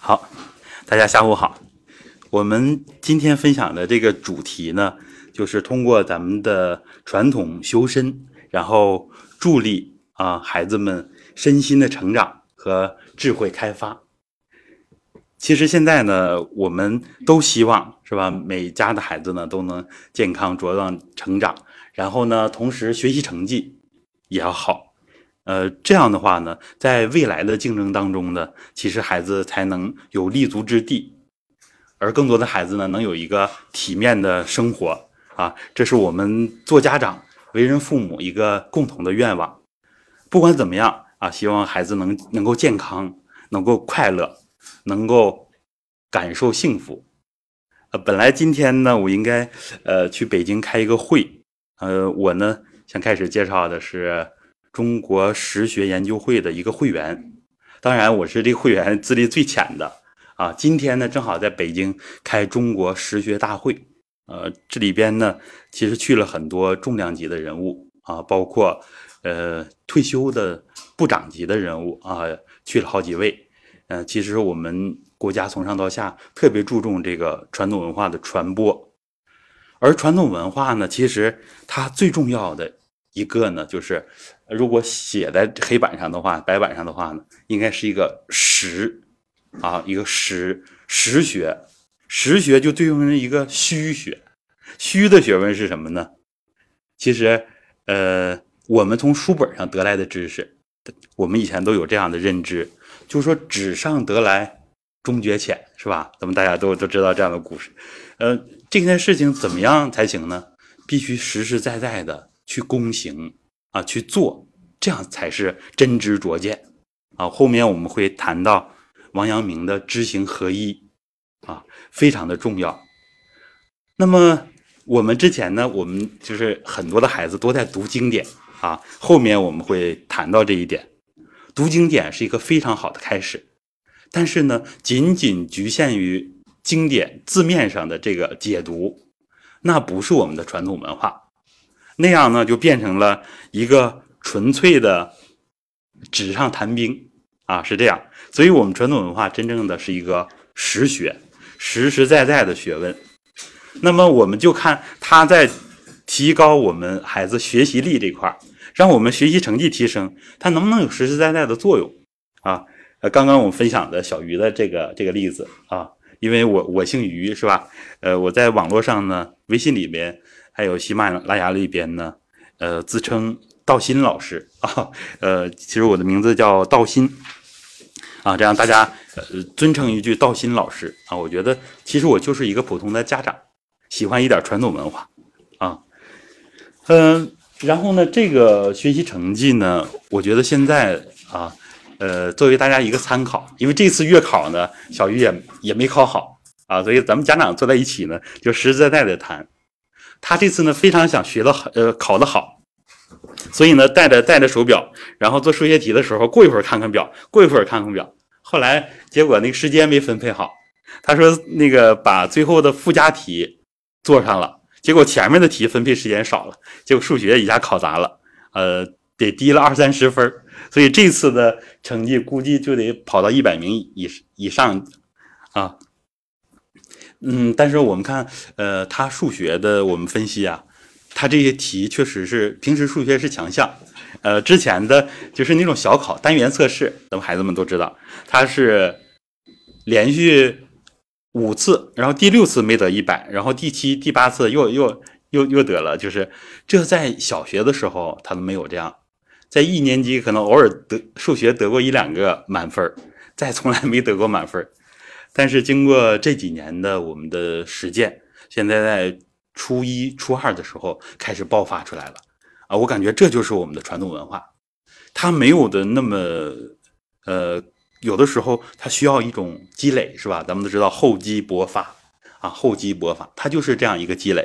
好，大家下午好。我们今天分享的这个主题呢，就是通过咱们的传统修身，然后助力啊孩子们身心的成长和智慧开发。其实现在呢，我们都希望是吧，每家的孩子呢都能健康茁壮成长，然后呢，同时学习成绩也要好。呃，这样的话呢，在未来的竞争当中呢，其实孩子才能有立足之地，而更多的孩子呢，能有一个体面的生活啊，这是我们做家长、为人父母一个共同的愿望。不管怎么样啊，希望孩子能能够健康，能够快乐，能够感受幸福。呃，本来今天呢，我应该呃去北京开一个会，呃，我呢想开始介绍的是。中国实学研究会的一个会员，当然我是这个会员资历最浅的啊。今天呢，正好在北京开中国实学大会，呃，这里边呢，其实去了很多重量级的人物啊，包括呃退休的部长级的人物啊，去了好几位。嗯，其实我们国家从上到下特别注重这个传统文化的传播，而传统文化呢，其实它最重要的。一个呢，就是如果写在黑板上的话，白板上的话呢，应该是一个实啊，一个实实学，实学就对应着一个虚学，虚的学问是什么呢？其实，呃，我们从书本上得来的知识，我们以前都有这样的认知，就是说纸上得来终觉浅，是吧？咱们大家都都知道这样的故事。呃，这件事情怎么样才行呢？必须实实在在的。去躬行啊，去做，这样才是真知灼见啊。后面我们会谈到王阳明的知行合一啊，非常的重要。那么我们之前呢，我们就是很多的孩子都在读经典啊，后面我们会谈到这一点。读经典是一个非常好的开始，但是呢，仅仅局限于经典字面上的这个解读，那不是我们的传统文化。那样呢，就变成了一个纯粹的纸上谈兵啊，是这样。所以，我们传统文化真正的是一个实学，实实在在的学问。那么，我们就看他在提高我们孩子学习力这块，让我们学习成绩提升，它能不能有实实在在的作用啊？呃，刚刚我们分享的小鱼的这个这个例子啊，因为我我姓于是吧？呃，我在网络上呢，微信里边。还有喜马拉雅里边呢，呃，自称道心老师啊，呃，其实我的名字叫道心啊，这样大家呃尊称一句道心老师啊，我觉得其实我就是一个普通的家长，喜欢一点传统文化啊，嗯，然后呢，这个学习成绩呢，我觉得现在啊，呃，作为大家一个参考，因为这次月考呢，小鱼也也没考好啊，所以咱们家长坐在一起呢，就实实在在的谈。他这次呢非常想学的好，呃，考得好，所以呢带着带着手表，然后做数学题的时候，过一会儿看看表，过一会儿看看表。后来结果那个时间没分配好，他说那个把最后的附加题做上了，结果前面的题分配时间少了，结果数学一下考砸了，呃，得低了二三十分，所以这次的成绩估计就得跑到一百名以以上啊。嗯，但是我们看，呃，他数学的我们分析啊，他这些题确实是平时数学是强项，呃，之前的就是那种小考单元测试，咱们孩子们都知道，他是连续五次，然后第六次没得一百，然后第七、第八次又又又又得了，就是这在小学的时候他都没有这样，在一年级可能偶尔得数学得过一两个满分，再从来没得过满分。但是经过这几年的我们的实践，现在在初一、初二的时候开始爆发出来了，啊，我感觉这就是我们的传统文化，它没有的那么，呃，有的时候它需要一种积累，是吧？咱们都知道厚积薄发，啊，厚积薄发，它就是这样一个积累。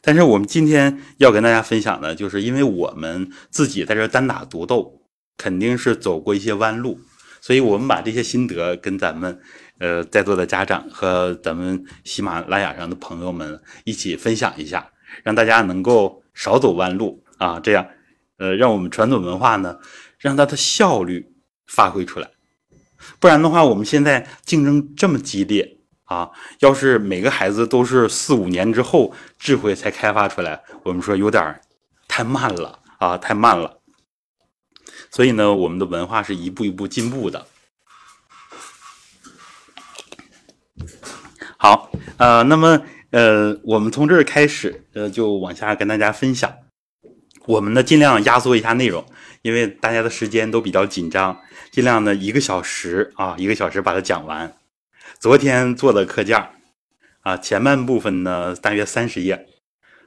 但是我们今天要跟大家分享的，就是因为我们自己在这单打独斗，肯定是走过一些弯路，所以我们把这些心得跟咱们。呃，在座的家长和咱们喜马拉雅上的朋友们一起分享一下，让大家能够少走弯路啊！这样，呃，让我们传统文化呢，让它的效率发挥出来。不然的话，我们现在竞争这么激烈啊，要是每个孩子都是四五年之后智慧才开发出来，我们说有点太慢了啊，太慢了。所以呢，我们的文化是一步一步进步的。好，呃，那么呃，我们从这儿开始，呃，就往下跟大家分享。我们呢，尽量压缩一下内容，因为大家的时间都比较紧张，尽量呢一个小时啊，一个小时把它讲完。昨天做的课件儿啊，前半部分呢大约三十页，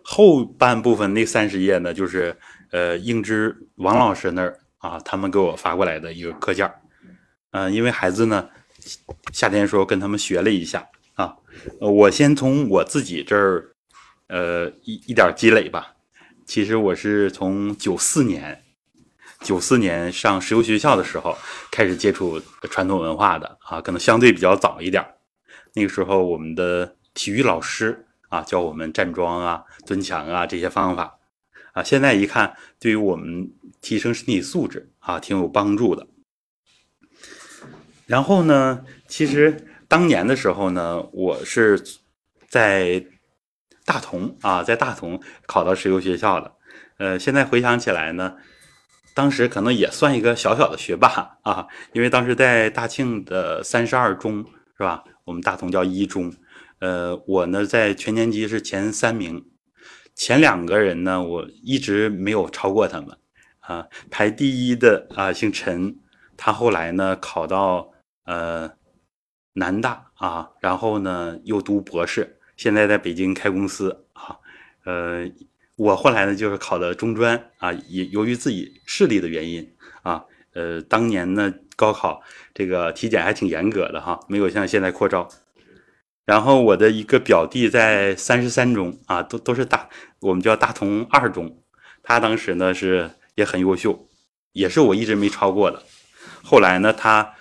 后半部分那三十页呢，就是呃，应知王老师那儿啊，他们给我发过来的一个课件儿嗯，因为孩子呢，夏天时候跟他们学了一下啊，我先从我自己这儿，呃，一一点积累吧。其实我是从九四年，九四年上石油学校的时候开始接触传统文化的啊，可能相对比较早一点。那个时候我们的体育老师啊教我们站桩啊、蹲墙啊这些方法啊，现在一看对于我们提升身体素质啊挺有帮助的。然后呢，其实当年的时候呢，我是在。大同啊，在大同考到石油学校的，呃，现在回想起来呢，当时可能也算一个小小的学霸啊，因为当时在大庆的三十二中是吧？我们大同叫一中，呃，我呢在全年级是前三名，前两个人呢我一直没有超过他们啊，排第一的啊姓陈，他后来呢考到呃南大啊，然后呢又读博士。现在在北京开公司啊，呃，我后来呢就是考的中专啊，也由于自己视力的原因啊，呃，当年呢高考这个体检还挺严格的哈，没有像现在扩招。然后我的一个表弟在三十三中啊，都都是大，我们叫大同二中，他当时呢是也很优秀，也是我一直没超过的。后来呢，他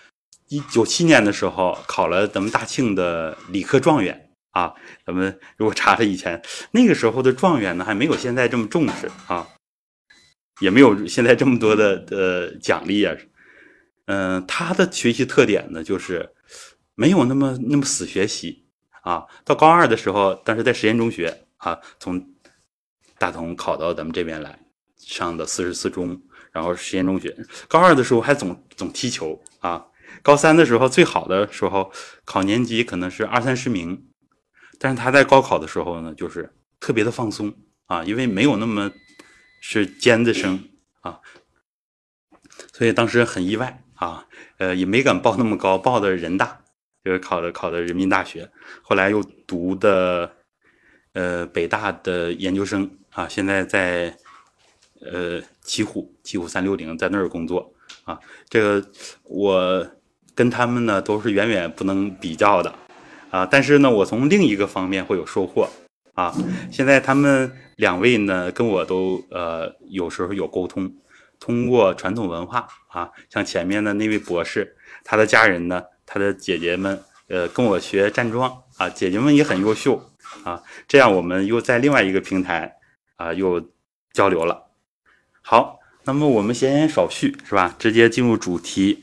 一九七年的时候考了咱们大庆的理科状元。啊，咱们如果查查以前那个时候的状元呢，还没有现在这么重视啊，也没有现在这么多的呃奖励啊。嗯，他的学习特点呢，就是没有那么那么死学习啊。到高二的时候，当时在实验中学啊，从大同考到咱们这边来上的四十四中，然后实验中学。高二的时候还总总踢球啊。高三的时候最好的时候考年级可能是二三十名。但是他在高考的时候呢，就是特别的放松啊，因为没有那么是尖子生啊，所以当时很意外啊，呃，也没敢报那么高，报的人大，就是考的考的人民大学，后来又读的呃北大的研究生啊，现在在呃奇虎奇虎三六零在那儿工作啊，这个我跟他们呢都是远远不能比较的。啊，但是呢，我从另一个方面会有收获啊。现在他们两位呢，跟我都呃有时候有沟通，通过传统文化啊，像前面的那位博士，他的家人呢，他的姐姐们，呃，跟我学站桩啊，姐姐们也很优秀啊。这样我们又在另外一个平台啊又交流了。好，那么我们闲言少叙是吧？直接进入主题。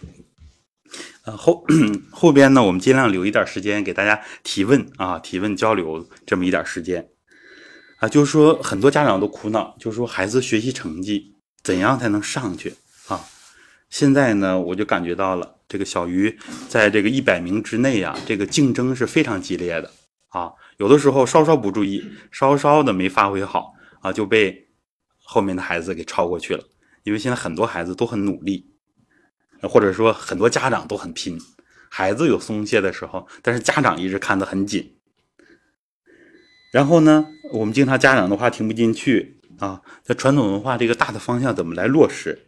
后后边呢，我们尽量留一点时间给大家提问啊，提问交流这么一点时间啊，就是说很多家长都苦恼，就是说孩子学习成绩怎样才能上去啊？现在呢，我就感觉到了，这个小鱼在这个一百名之内啊，这个竞争是非常激烈的啊，有的时候稍稍不注意，稍稍的没发挥好啊，就被后面的孩子给超过去了，因为现在很多孩子都很努力。或者说很多家长都很拼，孩子有松懈的时候，但是家长一直看得很紧。然后呢，我们经常家长的话听不进去啊，在传统文化这个大的方向怎么来落实？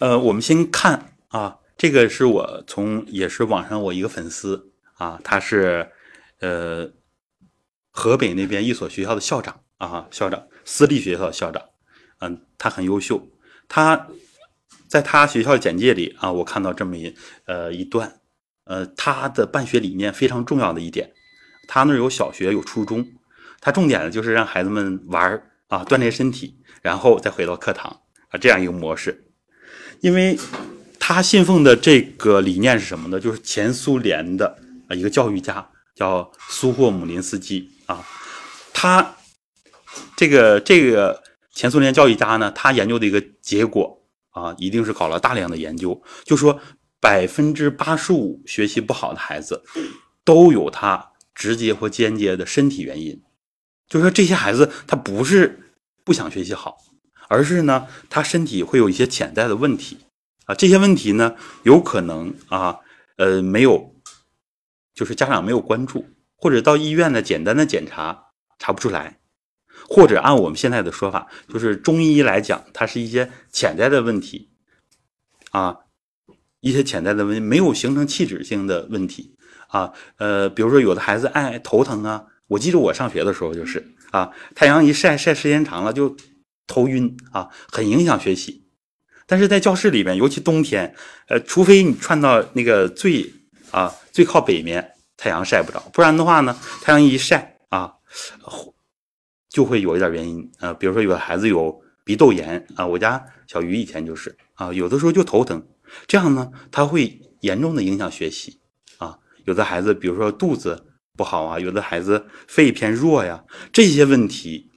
呃，我们先看啊，这个是我从也是网上我一个粉丝啊，他是呃河北那边一所学校的校长啊，校长私立学校校长，嗯，他很优秀，他。在他学校简介里啊，我看到这么一呃一段，呃，他的办学理念非常重要的一点，他那儿有小学有初中，他重点的就是让孩子们玩儿啊，锻炼身体，然后再回到课堂啊这样一个模式，因为他信奉的这个理念是什么呢？就是前苏联的啊一个教育家叫苏霍姆林斯基啊，他这个这个前苏联教育家呢，他研究的一个结果啊，一定是搞了大量的研究，就说百分之八十五学习不好的孩子都有他直接或间接的身体原因，就说这些孩子他不是不想学习好，而是呢他身体会有一些潜在的问题。啊，这些问题呢，有可能啊，呃，没有，就是家长没有关注，或者到医院呢简单的检查查不出来，或者按我们现在的说法，就是中医来讲，它是一些潜在的问题，啊，一些潜在的问题没有形成器质性的问题啊，呃，比如说有的孩子爱头疼啊，我记得我上学的时候就是啊，太阳一晒晒时间长了就头晕啊，很影响学习。但是在教室里边，尤其冬天，呃，除非你串到那个最啊最靠北面，太阳晒不着，不然的话呢，太阳一晒啊，就会有一点原因啊，比如说有的孩子有鼻窦炎啊，我家小鱼以前就是啊，有的时候就头疼，这样呢，他会严重的影响学习啊。有的孩子，比如说肚子不好啊，有的孩子肺偏弱呀，这些问题，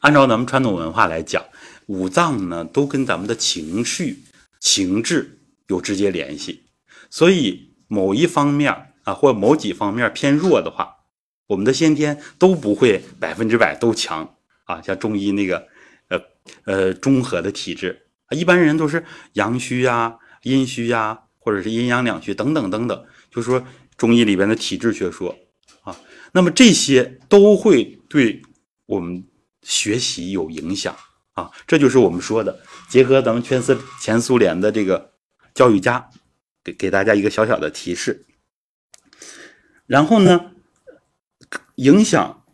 按照咱们传统文化来讲。五脏呢，都跟咱们的情绪、情志有直接联系，所以某一方面啊，或某几方面偏弱的话，我们的先天都不会百分之百都强啊。像中医那个，呃呃，中和的体质啊，一般人都是阳虚呀、阴虚呀，或者是阴阳两虚等等等等，就说中医里边的体质学说啊，那么这些都会对我们学习有影响。啊，这就是我们说的，结合咱们全苏前苏联的这个教育家，给给大家一个小小的提示。然后呢，影响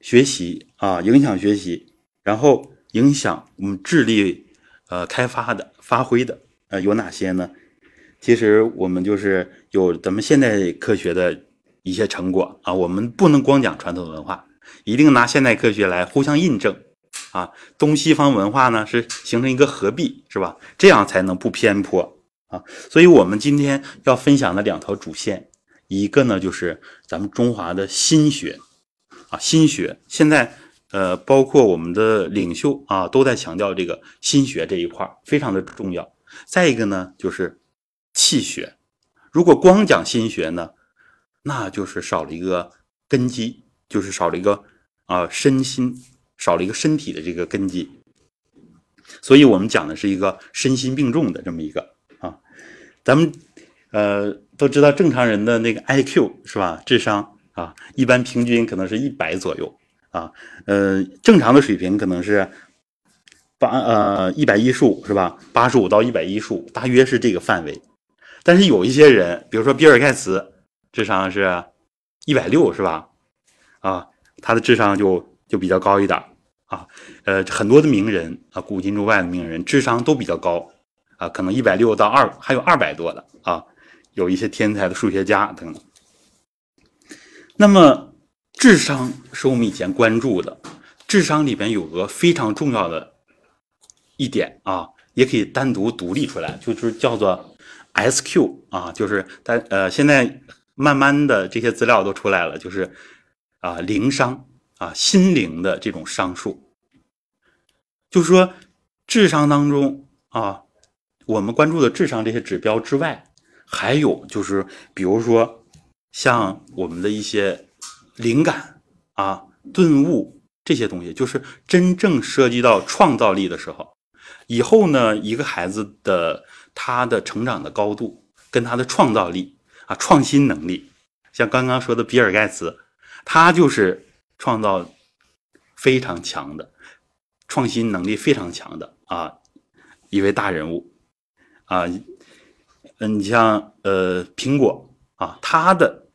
学习啊，影响学习，然后影响我们智力呃开发的发挥的呃有哪些呢？其实我们就是有咱们现代科学的一些成果啊，我们不能光讲传统文化。一定拿现代科学来互相印证，啊，东西方文化呢是形成一个合璧，是吧？这样才能不偏颇啊。所以，我们今天要分享的两条主线，一个呢就是咱们中华的心学，啊，心学现在呃，包括我们的领袖啊，都在强调这个心学这一块非常的重要。再一个呢就是气血，如果光讲心学呢，那就是少了一个根基。就是少了一个啊身心少了一个身体的这个根基，所以我们讲的是一个身心并重的这么一个啊，咱们呃都知道正常人的那个 I Q 是吧？智商啊，一般平均可能是一百左右啊，呃正常的水平可能是八呃一百一十五是吧？八十五到一百一十五，大约是这个范围。但是有一些人，比如说比尔盖茨，智商是一百六是吧？啊，他的智商就就比较高一点啊，呃，很多的名人啊，古今中外的名人智商都比较高啊，可能一百六到二，还有二百多的啊，有一些天才的数学家等等。那么，智商是我们以前关注的，智商里边有个非常重要的一点啊，也可以单独独立出来，就是叫做 S Q 啊，就是但呃，现在慢慢的这些资料都出来了，就是。啊，灵商啊，心灵的这种商数，就是说智商当中啊，我们关注的智商这些指标之外，还有就是，比如说像我们的一些灵感啊、顿悟这些东西，就是真正涉及到创造力的时候，以后呢，一个孩子的他的成长的高度跟他的创造力啊、创新能力，像刚刚说的比尔盖茨。他就是创造非常强的，创新能力非常强的啊，一位大人物啊，嗯，你像呃苹果啊，它的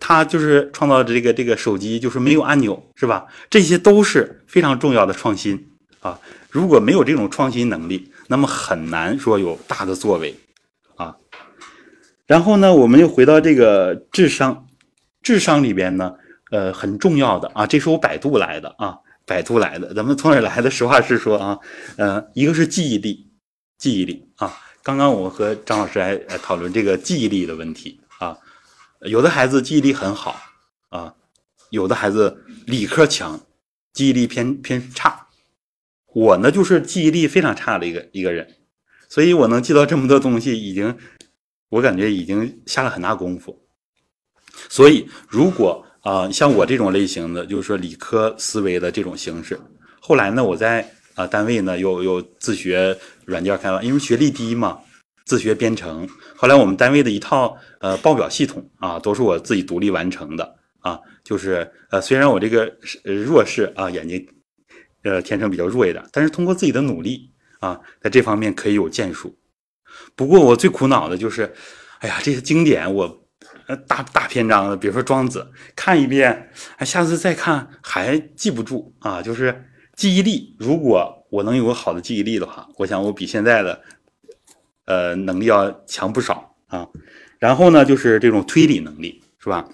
它就是创造这个这个手机就是没有按钮是吧？这些都是非常重要的创新啊。如果没有这种创新能力，那么很难说有大的作为啊。然后呢，我们又回到这个智商。智商里边呢，呃，很重要的啊，这是我百度来的啊，百度来的。咱们从哪来的？实话实说啊，呃，一个是记忆力，记忆力啊。刚刚我和张老师还讨论这个记忆力的问题啊。有的孩子记忆力很好啊，有的孩子理科强，记忆力偏偏差。我呢就是记忆力非常差的一个一个人，所以我能记到这么多东西，已经我感觉已经下了很大功夫。所以如果啊像我这种类型的，就是说理科思维的这种形式，后来呢我在啊单位呢又又自学软件开发，因为学历低嘛，自学编程。后来我们单位的一套呃报表系统啊都是我自己独立完成的啊，就是呃虽然我这个弱视啊眼睛。呃，天生比较弱一点，但是通过自己的努力啊，在这方面可以有建树。不过我最苦恼的就是，哎呀，这些经典我呃大大篇章的，比如说《庄子》，看一遍，哎，下次再看还记不住啊。就是记忆力，如果我能有个好的记忆力的话，我想我比现在的呃能力要强不少啊。然后呢，就是这种推理能力，是吧？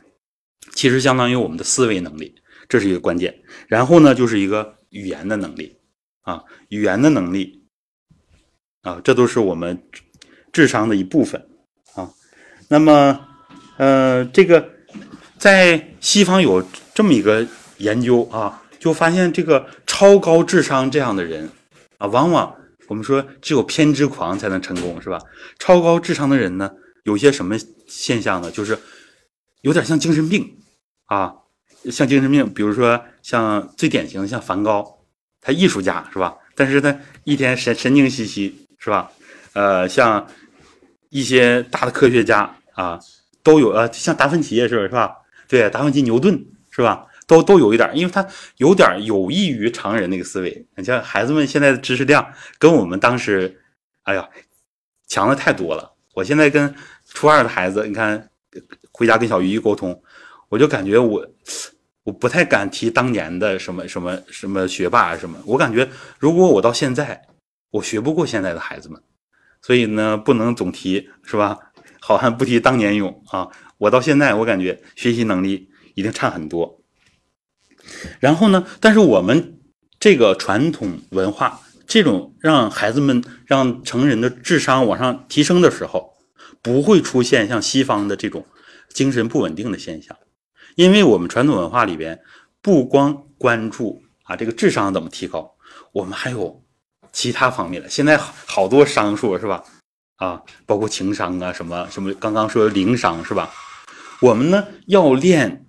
其实相当于我们的思维能力，这是一个关键。然后呢，就是一个。语言的能力啊，语言的能力啊，这都是我们智商的一部分啊。那么，呃，这个在西方有这么一个研究啊，就发现这个超高智商这样的人啊，往往我们说只有偏执狂才能成功，是吧？超高智商的人呢，有些什么现象呢？就是有点像精神病啊。像精神病，比如说像最典型的像梵高，他艺术家是吧？但是他一天神神经兮兮是吧？呃，像一些大的科学家啊，都有呃，像达芬奇也是是吧？对，达芬奇、牛顿是吧？都都有一点，因为他有点有益于常人那个思维。你像孩子们现在的知识量跟我们当时，哎呀，强的太多了。我现在跟初二的孩子，你看回家跟小鱼一沟通。我就感觉我，我不太敢提当年的什么什么什么学霸什么。我感觉如果我到现在，我学不过现在的孩子们，所以呢，不能总提是吧？好汉不提当年勇啊！我到现在，我感觉学习能力已经差很多。然后呢，但是我们这个传统文化，这种让孩子们、让成人的智商往上提升的时候，不会出现像西方的这种精神不稳定的现象。因为我们传统文化里边不光关注啊这个智商怎么提高，我们还有其他方面的。现在好多商数是吧？啊，包括情商啊什么什么，刚刚说的灵商是吧？我们呢要练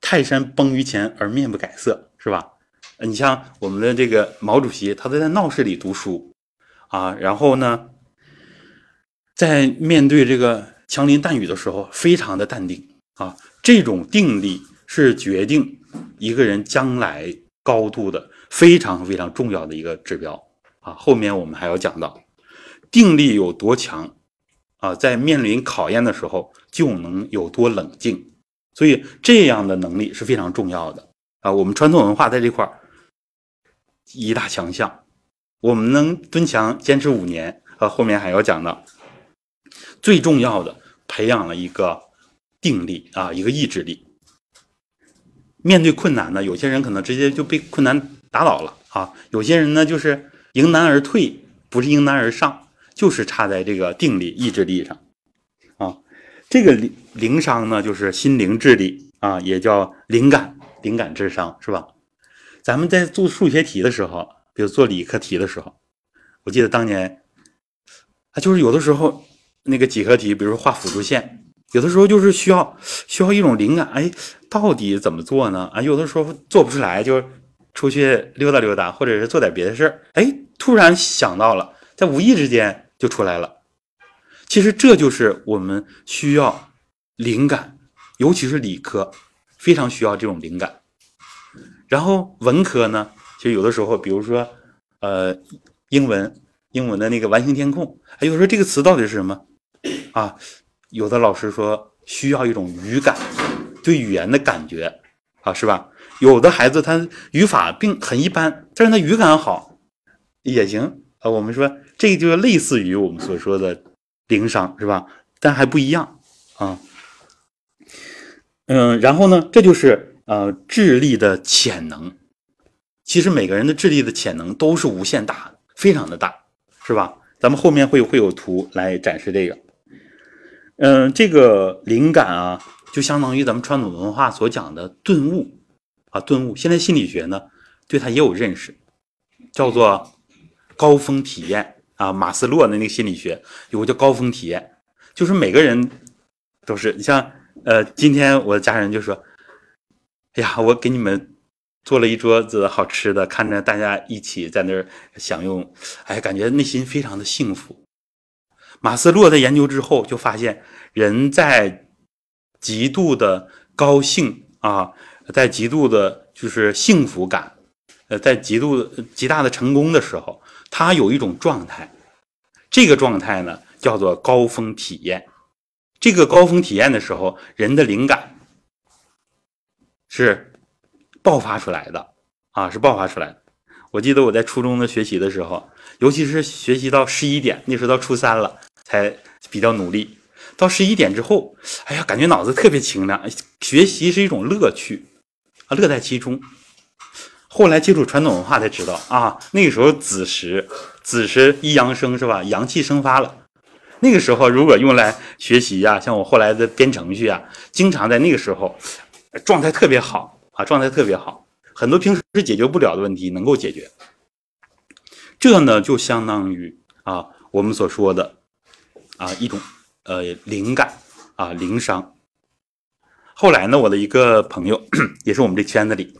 泰山崩于前而面不改色是吧？你像我们的这个毛主席，他都在闹市里读书啊，然后呢，在面对这个枪林弹雨的时候，非常的淡定啊。这种定力是决定一个人将来高度的非常非常重要的一个指标啊！后面我们还要讲到，定力有多强啊，在面临考验的时候就能有多冷静，所以这样的能力是非常重要的啊！我们传统文化在这块儿一大强项，我们能蹲墙坚持五年啊，后面还要讲到，最重要的培养了一个。定力啊，一个意志力。面对困难呢，有些人可能直接就被困难打倒了啊；有些人呢，就是迎难而退，不是迎难而上，就是差在这个定力、意志力上。这个灵灵商呢，就是心灵智力啊，也叫灵感、灵感智商，是吧？咱们在做数学题的时候，比如做理科题的时候，我记得当年啊，就是有的时候那个几何题，比如说画辅助线。有的时候就是需要需要一种灵感，哎，到底怎么做呢？啊，有的时候做不出来，就出去溜达溜达，或者是做点别的事儿，哎，突然想到了，在无意之间就出来了。其实这就是我们需要灵感，尤其是理科，非常需要这种灵感。然后文科呢，其实有的时候，比如说呃，英文，英文的那个完形填空，哎，有时候这个词到底是什么啊？有的老师说需要一种语感，对语言的感觉啊，是吧？有的孩子他语法并很一般，但是他语感好也行啊。我们说这个就类似于我们所说的灵商，是吧？但还不一样啊。嗯，然后呢，这就是呃智力的潜能其实每个人的智力的潜能都是无限大的，非常的大，是吧？咱们后面会会有图来展示这个。嗯，这个灵感啊，就相当于咱们传统文化所讲的顿悟啊，顿悟。现在心理学呢，对它也有认识，叫做高峰体验啊。马斯洛的那个心理学有个叫高峰体验，就是每个人都是你像呃，今天我的家人就说：“哎呀，我给你们。”做了一桌子好吃的，看着大家一起在那儿享用，哎，感觉内心非常的幸福。马斯洛在研究之后就发现，人在极度的高兴啊，在极度的就是幸福感，呃，在极度极大的成功的时候，他有一种状态，这个状态呢叫做高峰体验。这个高峰体验的时候，人的灵感是。爆发出来的啊，是爆发出来的。我记得我在初中的学习的时候，尤其是学习到十一点，那时候到初三了，才比较努力。到十一点之后，哎呀，感觉脑子特别清亮，学习是一种乐趣啊，乐在其中。后来接触传统文化才知道啊，那个时候子时，子时一阳生是吧？阳气生发了。那个时候如果用来学习呀，像我后来的编程序啊，经常在那个时候状态特别好。啊，状态特别好，很多平时是解决不了的问题能够解决。这呢，就相当于啊，我们所说的啊一种呃灵感啊灵商。后来呢，我的一个朋友 也是我们这圈子里，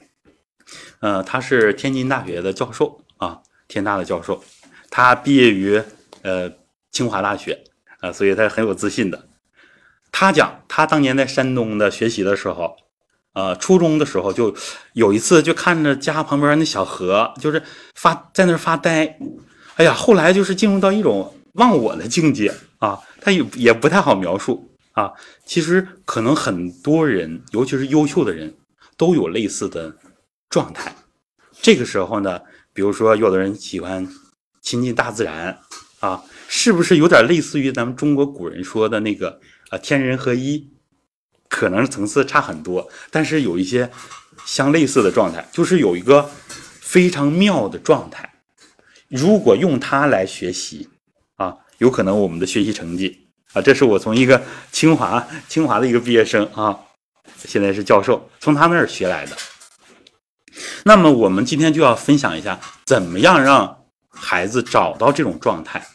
呃，他是天津大学的教授啊，天大的教授，他毕业于呃清华大学啊，所以他很有自信的。他讲，他当年在山东的学习的时候。呃，初中的时候就有一次，就看着家旁边那小河，就是发在那发呆。哎呀，后来就是进入到一种忘我的境界啊，他也也不太好描述啊。其实可能很多人，尤其是优秀的人，都有类似的状态。这个时候呢，比如说有的人喜欢亲近大自然啊，是不是有点类似于咱们中国古人说的那个啊天人合一？可能层次差很多，但是有一些相类似的状态，就是有一个非常妙的状态。如果用它来学习啊，有可能我们的学习成绩啊，这是我从一个清华清华的一个毕业生啊，现在是教授，从他那儿学来的。那么我们今天就要分享一下，怎么样让孩子找到这种状态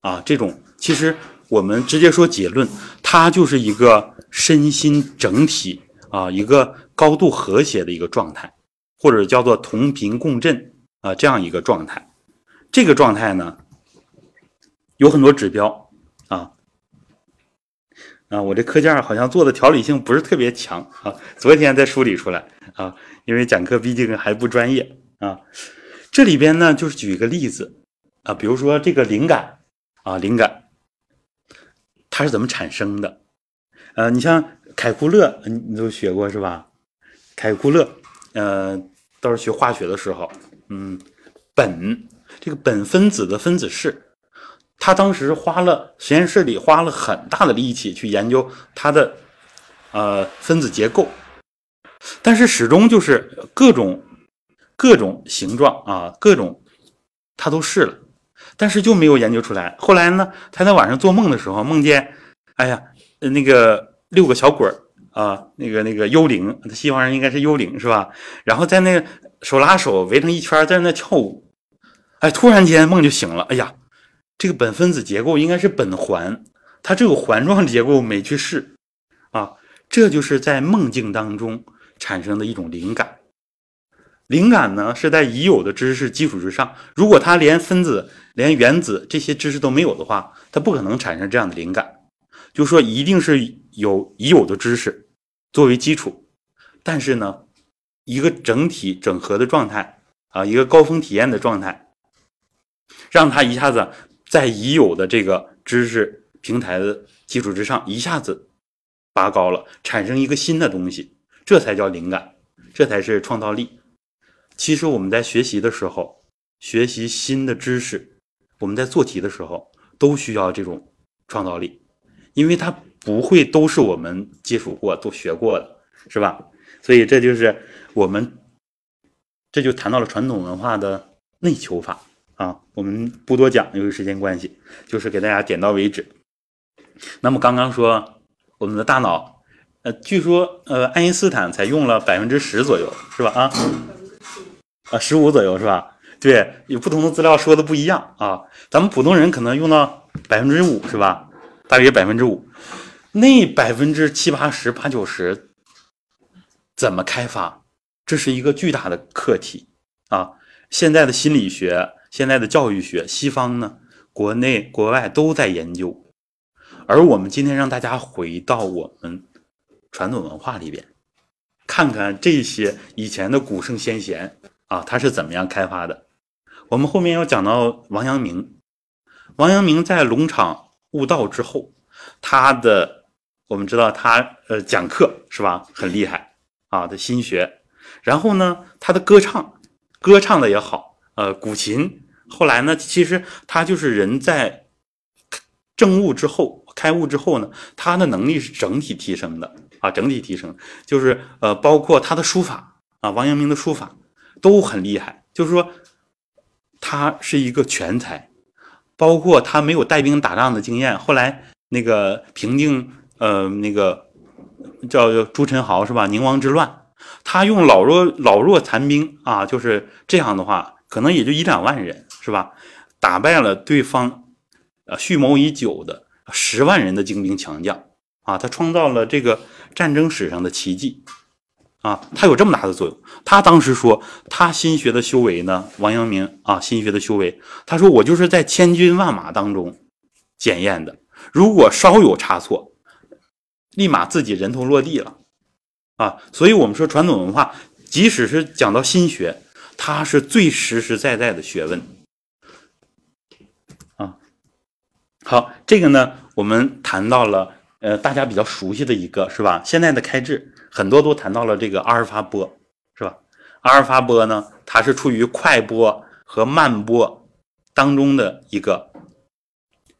啊？这种其实我们直接说结论，它就是一个。身心整体啊，一个高度和谐的一个状态，或者叫做同频共振啊，这样一个状态。这个状态呢，有很多指标啊啊，我这课件好像做的条理性不是特别强啊，昨天再梳理出来啊，因为讲课毕竟还不专业啊。这里边呢，就是举一个例子啊，比如说这个灵感啊，灵感它是怎么产生的？呃，你像凯库勒，你你都学过是吧？凯库勒，呃，都是学化学的时候，嗯，苯这个苯分子的分子式，他当时花了实验室里花了很大的力气去研究它的呃分子结构，但是始终就是各种各种形状啊，各种他都试了，但是就没有研究出来。后来呢，他在晚上做梦的时候梦见，哎呀。那个六个小鬼儿啊，那个那个幽灵，西方人应该是幽灵是吧？然后在那个手拉手围成一圈，在那跳舞。哎，突然间梦就醒了。哎呀，这个苯分子结构应该是苯环，它这个环状结构没去试啊。这就是在梦境当中产生的一种灵感。灵感呢是在已有的知识基础之上，如果它连分子、连原子这些知识都没有的话，它不可能产生这样的灵感。就说一定是有已有的知识作为基础，但是呢，一个整体整合的状态啊，一个高峰体验的状态，让他一下子在已有的这个知识平台的基础之上一下子拔高了，产生一个新的东西，这才叫灵感，这才是创造力。其实我们在学习的时候，学习新的知识，我们在做题的时候都需要这种创造力。因为它不会都是我们接触过、都学过的，是吧？所以这就是我们这就谈到了传统文化的内求法啊，我们不多讲，由于时间关系，就是给大家点到为止。那么刚刚说我们的大脑，呃，据说呃爱因斯坦才用了百分之十左右，是吧？啊，啊十五左右是吧？对，有不同的资料说的不一样啊。咱们普通人可能用到百分之五是吧？大约百分之五，那百分之七八十、八九十怎么开发？这是一个巨大的课题啊！现在的心理学、现在的教育学，西方呢，国内国外都在研究。而我们今天让大家回到我们传统文化里边，看看这些以前的古圣先贤啊，他是怎么样开发的。我们后面要讲到王阳明，王阳明在龙场悟道之后，他的我们知道他呃讲课是吧，很厉害啊的心学。然后呢，他的歌唱，歌唱的也好，呃，古琴。后来呢，其实他就是人在证悟之后、开悟之后呢，他的能力是整体提升的啊，整体提升，就是呃，包括他的书法啊，王阳明的书法都很厉害，就是说他是一个全才，包括他没有带兵打仗的经验，后来那个平定呃那个叫朱宸濠是吧？宁王之乱。他用老弱老弱残兵啊，就是这样的话，可能也就一两万人，是吧？打败了对方，呃，蓄谋已久的十万人的精兵强将啊，他创造了这个战争史上的奇迹啊，他有这么大的作用。他当时说，他心学的修为呢，王阳明啊，心学的修为，他说我就是在千军万马当中检验的，如果稍有差错，立马自己人头落地了。啊，所以我们说传统文化，即使是讲到心学，它是最实实在在的学问。啊，好，这个呢，我们谈到了，呃，大家比较熟悉的一个是吧？现在的开智很多都谈到了这个阿尔法波，是吧？阿尔法波呢，它是处于快波和慢波当中的一个，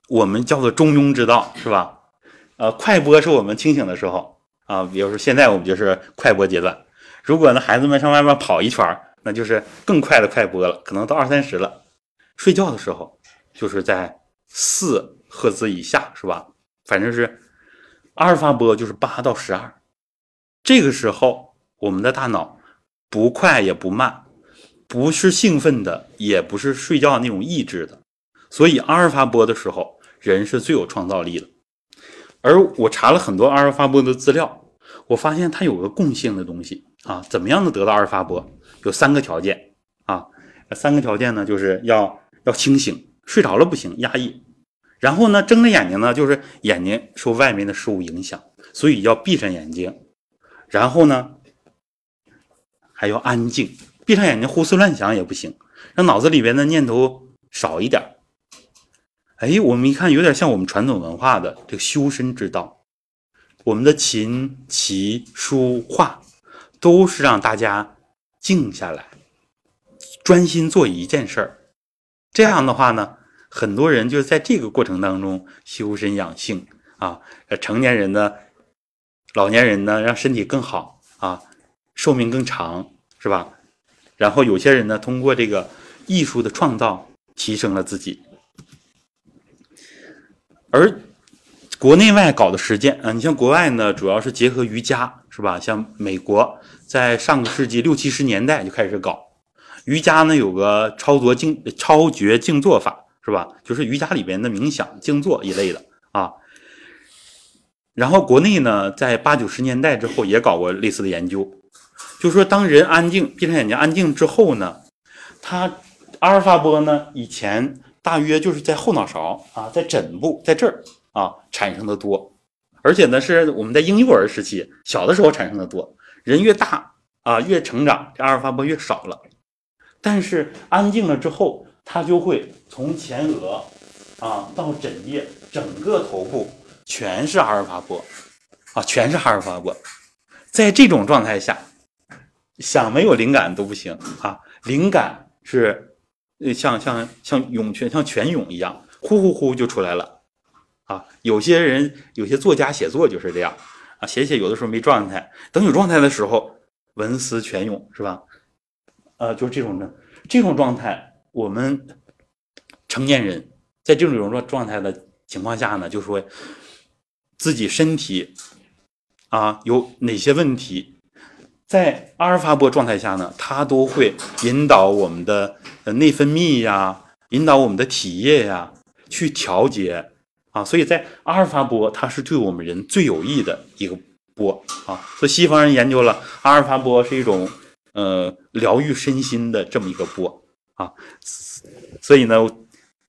我们叫做中庸之道，是吧？呃，快波是我们清醒的时候。啊，比如说现在我们就是快播阶段，如果呢孩子们上外面跑一圈那就是更快的快播了，可能到二三十了。睡觉的时候就是在四赫兹以下，是吧？反正是阿尔法波就是八到十二。这个时候我们的大脑不快也不慢，不是兴奋的，也不是睡觉那种抑制的，所以阿尔法波的时候人是最有创造力的。而我查了很多阿尔法波的资料。我发现它有个共性的东西啊，怎么样能得到阿尔法波？有三个条件啊，三个条件呢，就是要要清醒，睡着了不行，压抑。然后呢，睁着眼睛呢，就是眼睛受外面的事物影响，所以要闭上眼睛。然后呢，还要安静，闭上眼睛胡思乱想也不行，让脑子里边的念头少一点。哎，我们一看有点像我们传统文化的这个修身之道。我们的琴棋书画，都是让大家静下来，专心做一件事儿。这样的话呢，很多人就是在这个过程当中修身养性啊。成年人呢，老年人呢，让身体更好啊，寿命更长，是吧？然后有些人呢，通过这个艺术的创造，提升了自己，而。国内外搞的实践啊，你像国外呢，主要是结合瑜伽，是吧？像美国在上个世纪六七十年代就开始搞瑜伽呢，有个超卓静超绝静坐法，是吧？就是瑜伽里边的冥想、静坐一类的啊。然后国内呢，在八九十年代之后也搞过类似的研究，就说当人安静、闭上眼睛安静之后呢，他阿尔法波呢，以前大约就是在后脑勺啊，在枕部，在这儿。啊，产生的多，而且呢，是我们在婴幼儿时期小的时候产生的多。人越大啊，越成长，这阿尔法波越少了。但是安静了之后，它就会从前额啊到枕叶，整个头部全是阿尔法波啊，全是阿尔法波。在这种状态下，想没有灵感都不行啊，灵感是像像像涌泉，像泉涌一样，呼呼呼就出来了。啊，有些人有些作家写作就是这样啊，写写有的时候没状态，等有状态的时候，文思泉涌是吧？呃，就是这种的这种状态，我们成年人在这种状状态的情况下呢，就说自己身体啊有哪些问题，在阿尔法波状态下呢，它都会引导我们的内分泌呀，引导我们的体液呀去调节啊，所以在阿尔法波它是对我们人最有益的一个波啊，所以西方人研究了阿尔法波是一种呃疗愈身心的这么一个波啊，所以呢，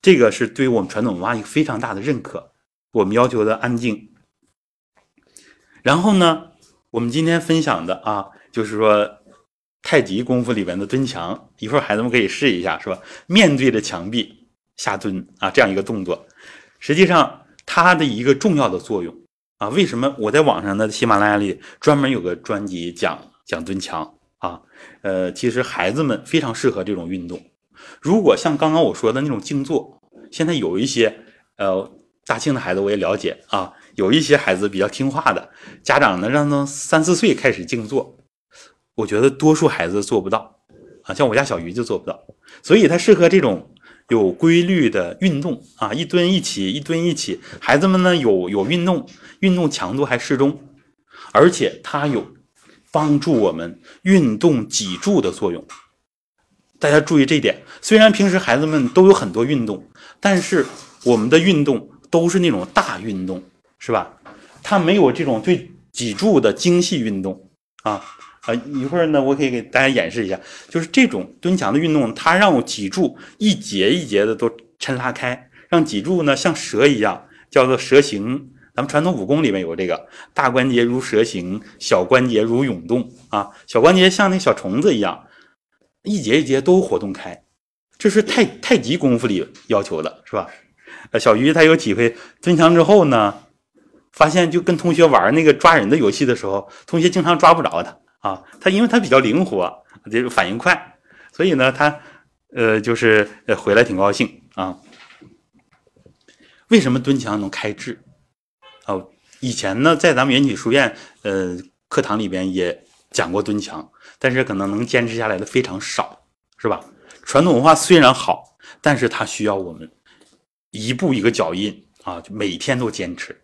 这个是对于我们传统文化一个非常大的认可，我们要求的安静。然后呢，我们今天分享的啊，就是说太极功夫里边的蹲墙，一会儿孩子们可以试一下，是吧？面对着墙壁下蹲啊，这样一个动作，实际上它的一个重要的作用啊，为什么我在网上的喜马拉雅里专门有个专辑讲讲蹲墙啊？呃，其实孩子们非常适合这种运动。如果像刚刚我说的那种静坐，现在有一些呃大庆的孩子我也了解啊。有一些孩子比较听话的家长呢，让他三四岁开始静坐，我觉得多数孩子做不到啊，像我家小鱼就做不到，所以它适合这种有规律的运动啊，一蹲一起，一蹲一起，孩子们呢有有运动，运动强度还适中，而且它有帮助我们运动脊柱的作用。大家注意这一点，虽然平时孩子们都有很多运动，但是我们的运动都是那种大运动。是吧？它没有这种对脊柱的精细运动啊啊！一会儿呢，我可以给大家演示一下，就是这种蹲墙的运动，它让我脊柱一节一节的都抻拉开，让脊柱呢像蛇一样，叫做蛇形。咱们传统武功里面有这个大关节如蛇形，小关节如涌动啊，小关节像那小虫子一样，一节一节都活动开，这是太太极功夫里要求的，是吧？呃，小鱼他有体会蹲墙之后呢。发现就跟同学玩那个抓人的游戏的时候，同学经常抓不着他啊，他因为他比较灵活，这个反应快，所以呢，他呃就是回来挺高兴啊。为什么蹲墙能开智？哦，以前呢，在咱们元起书院呃课堂里边也讲过蹲墙，但是可能能坚持下来的非常少，是吧？传统文化虽然好，但是它需要我们一步一个脚印啊，就每天都坚持。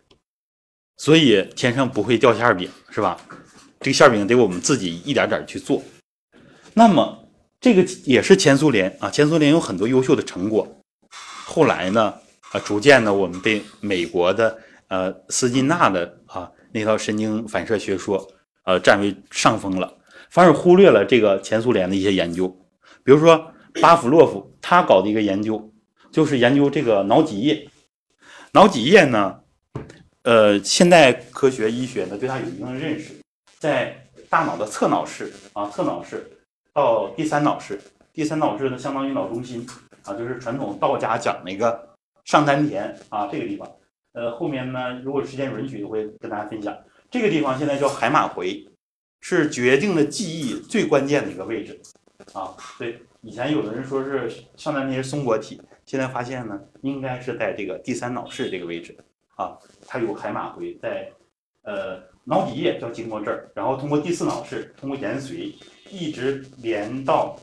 所以天上不会掉馅饼，是吧？这个馅饼得我们自己一点点去做。那么这个也是前苏联啊，前苏联有很多优秀的成果。后来呢，啊，逐渐呢，我们被美国的呃斯金纳的啊那套神经反射学说呃占为上风了，反而忽略了这个前苏联的一些研究。比如说巴甫洛夫他搞的一个研究，就是研究这个脑脊液。脑脊液呢？呃，现代科学医学呢，对它有一定的认识，在大脑的侧脑室啊，侧脑室到第三脑室，第三脑室呢，相当于脑中心啊，就是传统道家讲那个上丹田啊，这个地方。呃，后面呢，如果时间允许，会跟大家分享。这个地方现在叫海马回，是决定了记忆最关键的一个位置啊。对，以前有的人说是上丹田是松果体，现在发现呢，应该是在这个第三脑室这个位置。啊，它有海马回在，呃，脑脊液要经过这儿，然后通过第四脑室，通过延髓，一直连到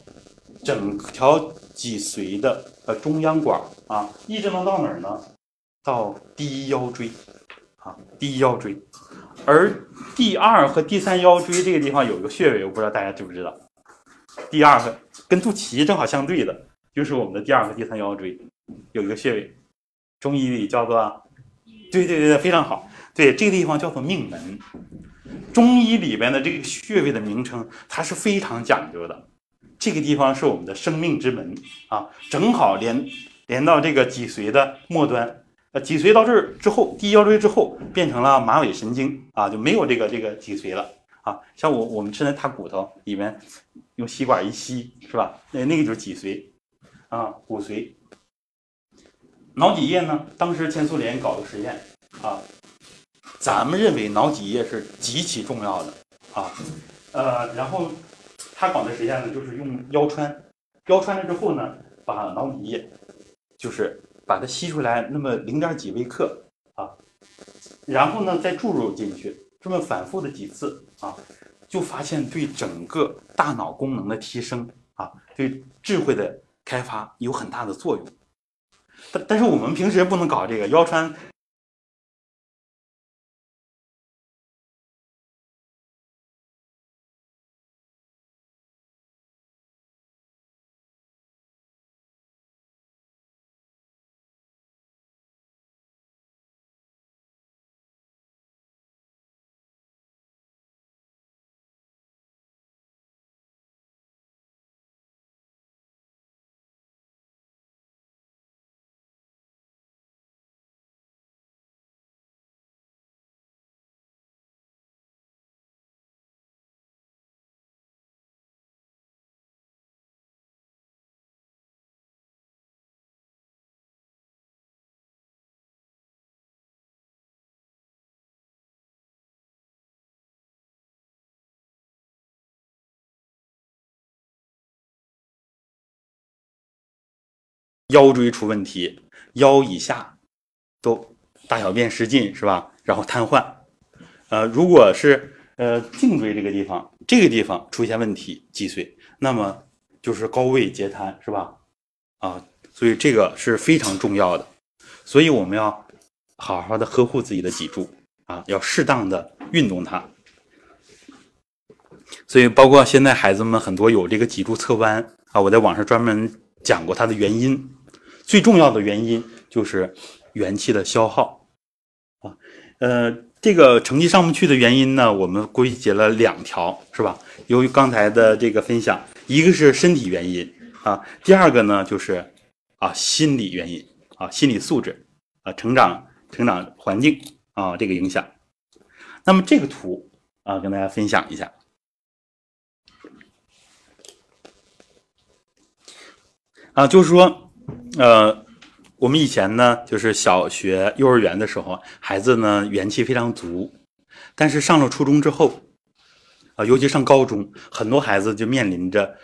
整条脊髓的呃中央管啊，一直能到哪儿呢？到第一腰椎，啊，第一腰椎。而第二和第三腰椎这个地方有一个穴位，我不知道大家知不知道。第二个跟肚脐正好相对的，就是我们的第二和第三腰椎有一个穴位，中医里叫做。对对对非常好。对这个地方叫做命门，中医里边的这个穴位的名称，它是非常讲究的。这个地方是我们的生命之门啊，正好连连到这个脊髓的末端。呃，脊髓到这儿之后，第一腰椎之后变成了马尾神经啊，就没有这个这个脊髓了啊。像我我们吃那大骨头里面用吸管一吸，是吧？那那个就是脊髓啊，骨髓。脑脊液呢？当时前苏联搞的实验啊，咱们认为脑脊液是极其重要的啊，呃，然后他搞的实验呢，就是用腰穿，腰穿了之后呢，把脑脊液就是把它吸出来那么零点几微克啊，然后呢再注入进去，这么反复的几次啊，就发现对整个大脑功能的提升啊，对智慧的开发有很大的作用。但但是我们平时不能搞这个腰穿。腰椎出问题，腰以下都大小便失禁是吧？然后瘫痪。呃，如果是呃颈椎这个地方，这个地方出现问题脊髓，那么就是高位截瘫是吧？啊，所以这个是非常重要的。所以我们要好好的呵护自己的脊柱啊，要适当的运动它。所以包括现在孩子们很多有这个脊柱侧弯啊，我在网上专门讲过它的原因。最重要的原因就是元气的消耗啊，呃，这个成绩上不去的原因呢，我们归结了两条，是吧？由于刚才的这个分享，一个是身体原因啊，第二个呢就是啊心理原因啊，心理素质啊，成长成长环境啊这个影响。那么这个图啊，跟大家分享一下啊，就是说。呃，我们以前呢，就是小学、幼儿园的时候，孩子呢元气非常足，但是上了初中之后，啊，尤其上高中，很多孩子就面临着，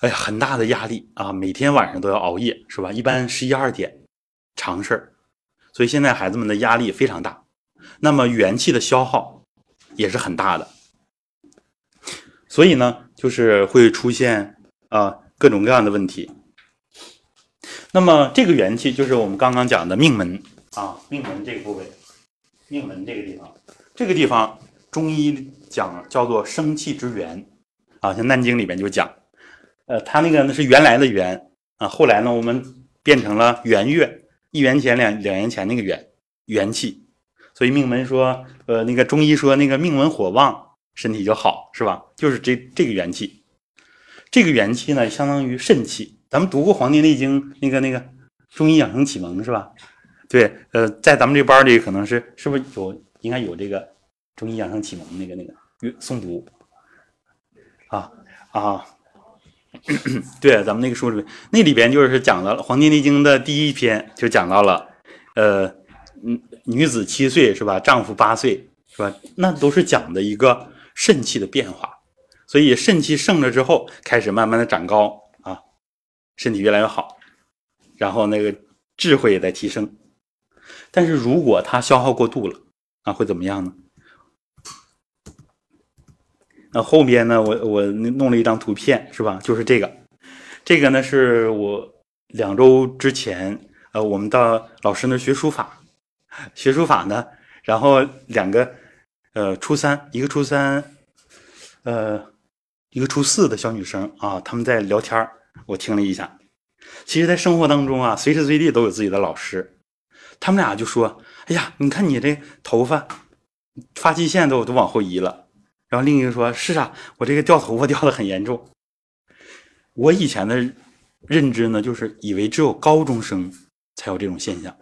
哎呀，很大的压力啊，每天晚上都要熬夜，是吧？一般十一二点，常事儿。所以现在孩子们的压力非常大，那么元气的消耗也是很大的，所以呢，就是会出现啊各种各样的问题。那么这个元气就是我们刚刚讲的命门啊，命门这个部位，命门这个地方，这个地方中医讲叫做生气之源啊，像《难经》里面就讲，呃，它那个呢是原来的元啊，后来呢我们变成了元月，一元钱两两元钱那个元元气，所以命门说，呃，那个中医说那个命门火旺，身体就好，是吧？就是这这个元气，这个元气呢相当于肾气。咱们读过《黄帝内经》那个那个中医养生启蒙是吧？对，呃，在咱们这班里可能是是不是有应该有这个中医养生启蒙那个那个诵读啊啊，对，咱们那个书里那里边就是讲到了《黄帝内经》的第一篇，就讲到了呃，嗯，女子七岁是吧？丈夫八岁是吧？那都是讲的一个肾气的变化，所以肾气盛了之后，开始慢慢的长高。身体越来越好，然后那个智慧也在提升，但是如果它消耗过度了，啊，会怎么样呢？那后边呢，我我弄了一张图片，是吧？就是这个，这个呢是我两周之前，呃，我们到老师那学书法，学书法呢，然后两个，呃，初三，一个初三，呃，一个初四的小女生啊，他们在聊天儿。我听了一下，其实，在生活当中啊，随时随地都有自己的老师。他们俩就说：“哎呀，你看你这头发，发际线都都往后移了。”然后另一个说：“是啊，我这个掉头发掉的很严重。”我以前的认知呢，就是以为只有高中生才有这种现象。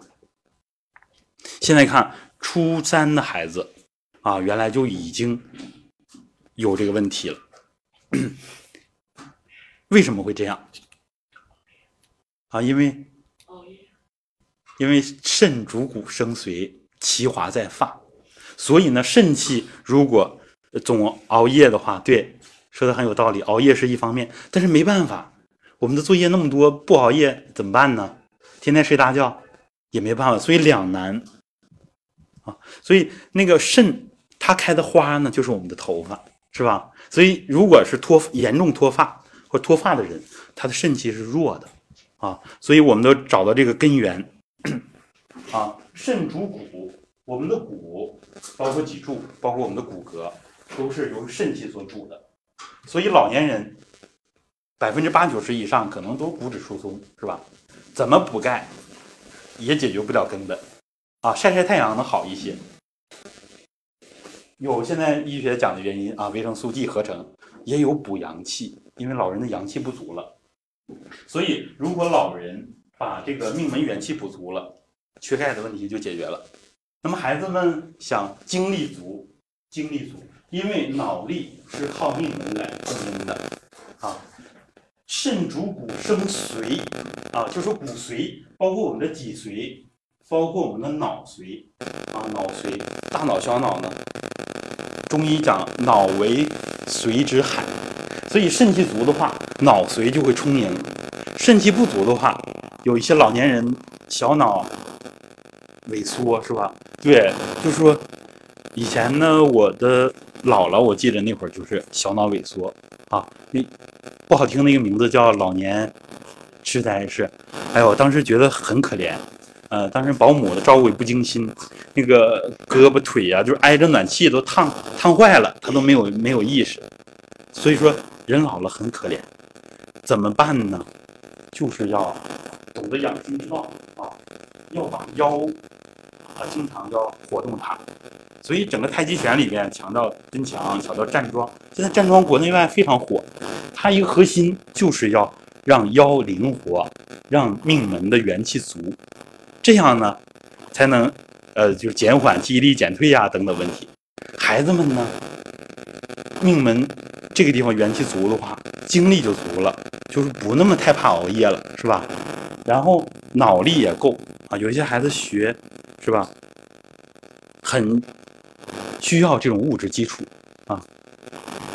现在看初三的孩子啊，原来就已经有这个问题了。为什么会这样？啊，因为因为肾主骨生髓，其华在发，所以呢，肾气如果总熬夜的话，对，说的很有道理。熬夜是一方面，但是没办法，我们的作业那么多，不熬夜怎么办呢？天天睡大觉也没办法，所以两难啊。所以那个肾它开的花呢，就是我们的头发，是吧？所以如果是脱严重脱发。或脱发的人，他的肾气是弱的啊，所以我们都找到这个根源啊。肾主骨，我们的骨包括脊柱，包括我们的骨骼，都是由肾气所主的。所以老年人百分之八九十以上可能都骨质疏松，是吧？怎么补钙也解决不了根本啊，晒晒太阳能好一些。有现在医学讲的原因啊，维生素 D 合成也有补阳气，因为老人的阳气不足了。所以如果老人把这个命门元气补足了。缺钙的问题就解决了。那么孩子们想精力足，精力足，因为脑力是靠命门来供应的啊。肾主骨生髓啊，就说骨髓，包括我们的脊髓，包括我们的脑髓啊，脑髓，大脑、小脑呢？中医讲脑为髓之海，所以肾气足的话，脑髓就会充盈；肾气不足的话，有一些老年人小脑。萎缩是吧？对，就是说，以前呢，我的姥姥，我记得那会儿就是小脑萎缩。啊，那不好听的一个名字叫老年痴呆是，哎呦，我当时觉得很可怜，呃，当时保姆的照顾也不精心，那个胳膊腿呀，就是挨着暖气都烫烫坏了，他都没有没有意识，所以说人老了很可怜，怎么办呢？就是要懂得养生之道啊，要把腰。啊，经常要活动它，所以整个太极拳里面强调蹲墙，强调站桩。现在站桩国内外非常火，它一个核心就是要让腰灵活，让命门的元气足，这样呢，才能呃，就是减缓记忆力减退呀等等问题。孩子们呢，命门这个地方元气足的话，精力就足了，就是不那么太怕熬夜了，是吧？然后脑力也够啊，有些孩子学。是吧？很需要这种物质基础啊。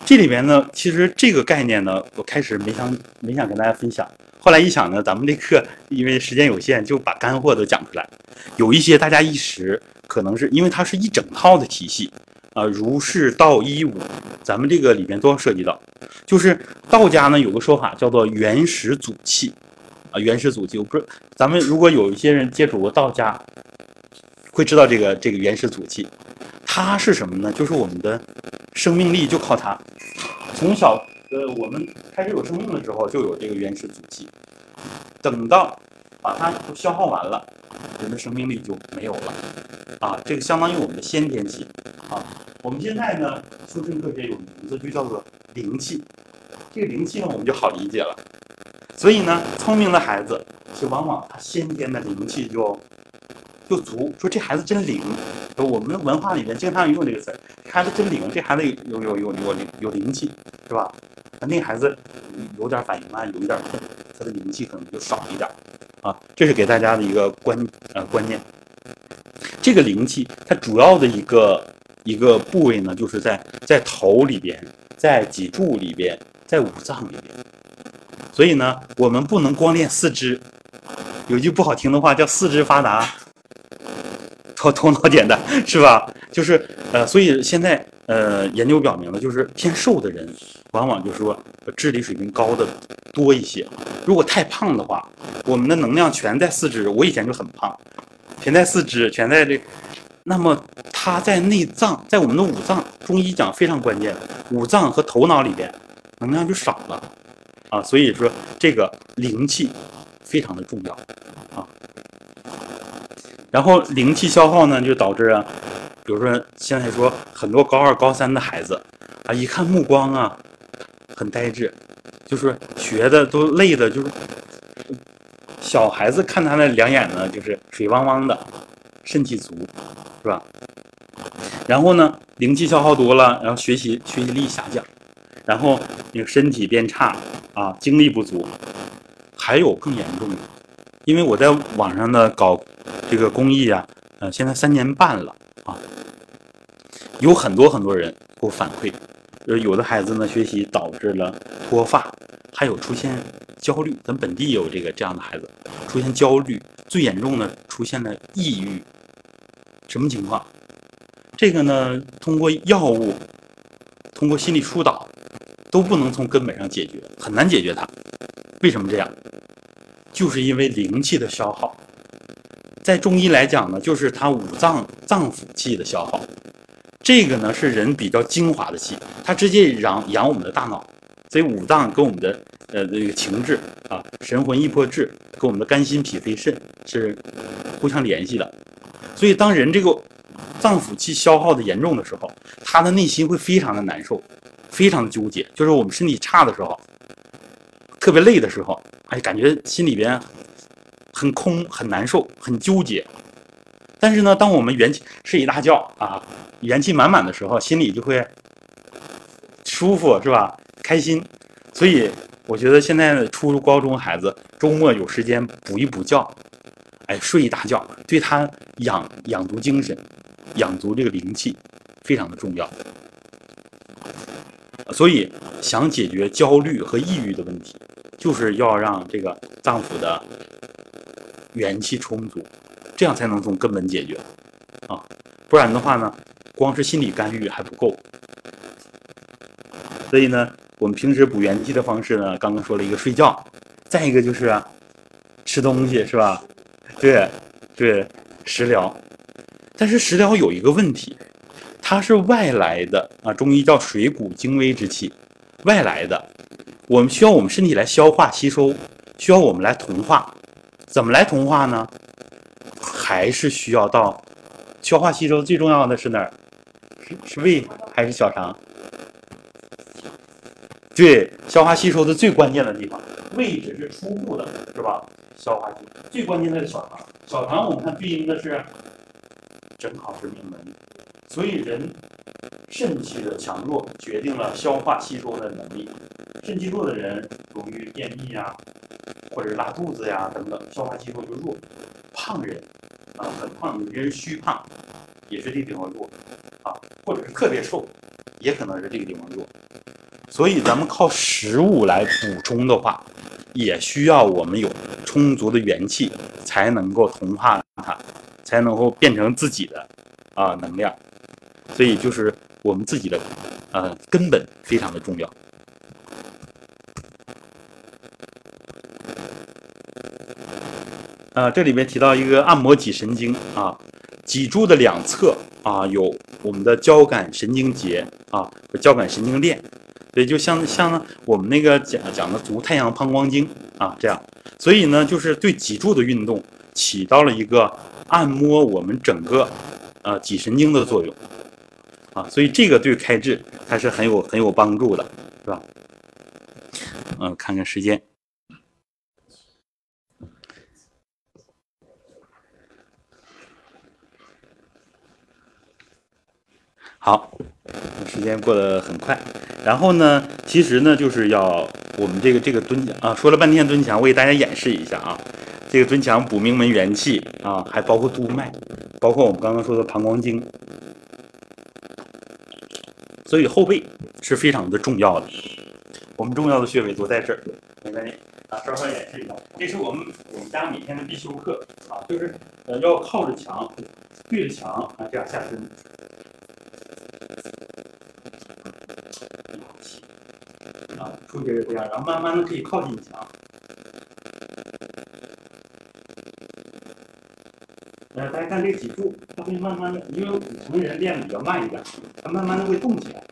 这里边呢，其实这个概念呢，我开始没想没想跟大家分享。后来一想呢，咱们这课因为时间有限，就把干货都讲出来。有一些大家一时可能是因为它是一整套的体系啊，儒释道一五，咱们这个里边都要涉及到。就是道家呢有个说法叫做原始祖气啊，原始祖气。我不是，咱们如果有一些人接触过道家。会知道这个这个原始祖气，它是什么呢？就是我们的生命力就靠它。从小呃，我们开始有生命的时候就有这个原始祖气，等到把它都消耗完了，人的生命力就没有了啊。这个相当于我们的先天气啊。我们现在呢，出生科学有名字就叫做灵气。这个灵气呢，我们就好理解了。所以呢，聪明的孩子是往往他先天的灵气就。就足说这孩子真灵，我们文化里面经常用这个词儿，孩子真灵，这孩子有有有有灵有灵气，是吧？那孩子有点反应慢，有一点困，他的灵气可能就少一点啊。这是给大家的一个观呃观念。这个灵气它主要的一个一个部位呢，就是在在头里边，在脊柱里边，在五脏里边。所以呢，我们不能光练四肢，有句不好听的话叫四肢发达。头头脑简单是吧？就是呃，所以现在呃，研究表明了，就是偏瘦的人，往往就是说智力水平高的多一些。如果太胖的话，我们的能量全在四肢。我以前就很胖，全在四肢，全在这。那么它在内脏，在我们的五脏，中医讲非常关键，五脏和头脑里边能量就少了啊。所以说这个灵气非常的重要啊。然后灵气消耗呢，就导致啊，比如说现在说很多高二、高三的孩子啊，一看目光啊，很呆滞，就是学的都累的，就是小孩子看他的两眼呢，就是水汪汪的，肾气足，是吧？然后呢，灵气消耗多了，然后学习学习力下降，然后那个身体变差啊，精力不足，还有更严重的，因为我在网上呢搞。这个公益啊，呃，现在三年半了啊，有很多很多人给我反馈，呃，有的孩子呢学习导致了脱发，还有出现焦虑，咱本地有这个这样的孩子出现焦虑，最严重的出现了抑郁，什么情况？这个呢，通过药物，通过心理疏导，都不能从根本上解决，很难解决它。为什么这样？就是因为灵气的消耗，在中医来讲呢，就是它五脏脏腑气的消耗。这个呢是人比较精华的气，它直接养养我们的大脑，所以五脏跟我们的呃这个情志啊、神魂意魄志，跟我们的肝心脾肺肾是互相联系的。所以当人这个脏腑气消耗的严重的时候，他的内心会非常的难受，非常的纠结。就是我们身体差的时候，特别累的时候，哎，感觉心里边很空、很难受、很纠结。但是呢，当我们元气睡一大觉啊，元气满满的时候，心里就会舒服，是吧？开心。所以我觉得现在的初中、高中孩子周末有时间补一补觉，哎，睡一大觉，对他养养足精神、养足这个灵气，非常的重要。所以想解决焦虑和抑郁的问题，就是要让这个脏腑的元气充足，这样才能从根本解决啊。不然的话呢，光是心理干预还不够。所以呢，我们平时补元气的方式呢，刚刚说了一个睡觉，再一个就是吃东西，是吧？对，对，食疗。但是食疗有一个问题，它是外来的啊，中医叫水谷精微之气，外来的，我们需要我们身体来消化吸收，需要我们来同化。怎么来同化呢？还是需要到消化吸收最重要的是哪儿？是是胃还是小肠？对，消化吸收的最关键的地方，胃只是初步的，是吧？消化吸最关键的是小肠，小肠我们看对应的是正好是命门，所以人肾气的强弱决定了消化吸收的能力。肾气弱的人容易便秘呀，或者拉肚子呀等等，消化吸收就弱。胖人啊，很胖，有些人虚胖，也是这个地方弱啊，或者是特别瘦，也可能是这个地方弱。所以咱们靠食物来补充的话，也需要我们有充足的元气，才能够同化它，才能够变成自己的啊能量。所以就是我们自己的呃根本非常的重要。啊，这里面提到一个按摩脊神经啊，脊柱的两侧啊有我们的交感神经节啊和交感神经链。也就像像我们那个讲讲的足太阳膀胱经啊，这样，所以呢，就是对脊柱的运动起到了一个按摩我们整个呃脊神经的作用啊，所以这个对开智还是很有很有帮助的，是吧？嗯，看看时间。好，时间过得很快。然后呢，其实呢，就是要我们这个这个蹲墙啊，说了半天蹲墙，我给大家演示一下啊。这个蹲墙补命门元气啊，还包括督脉，包括我们刚刚说的膀胱经。所以后背是非常的重要的。我们重要的穴位都在这儿。来来啊，稍稍演示一下。这是我们我们家每天的必修课啊，就是呃要靠着墙，对着墙啊这样下蹲。啊，出去是这样，然后慢慢的可以靠近墙。呃，大家看这个脊柱，它会慢慢的，因为我们人练的比较慢一点，它慢慢的会动起来。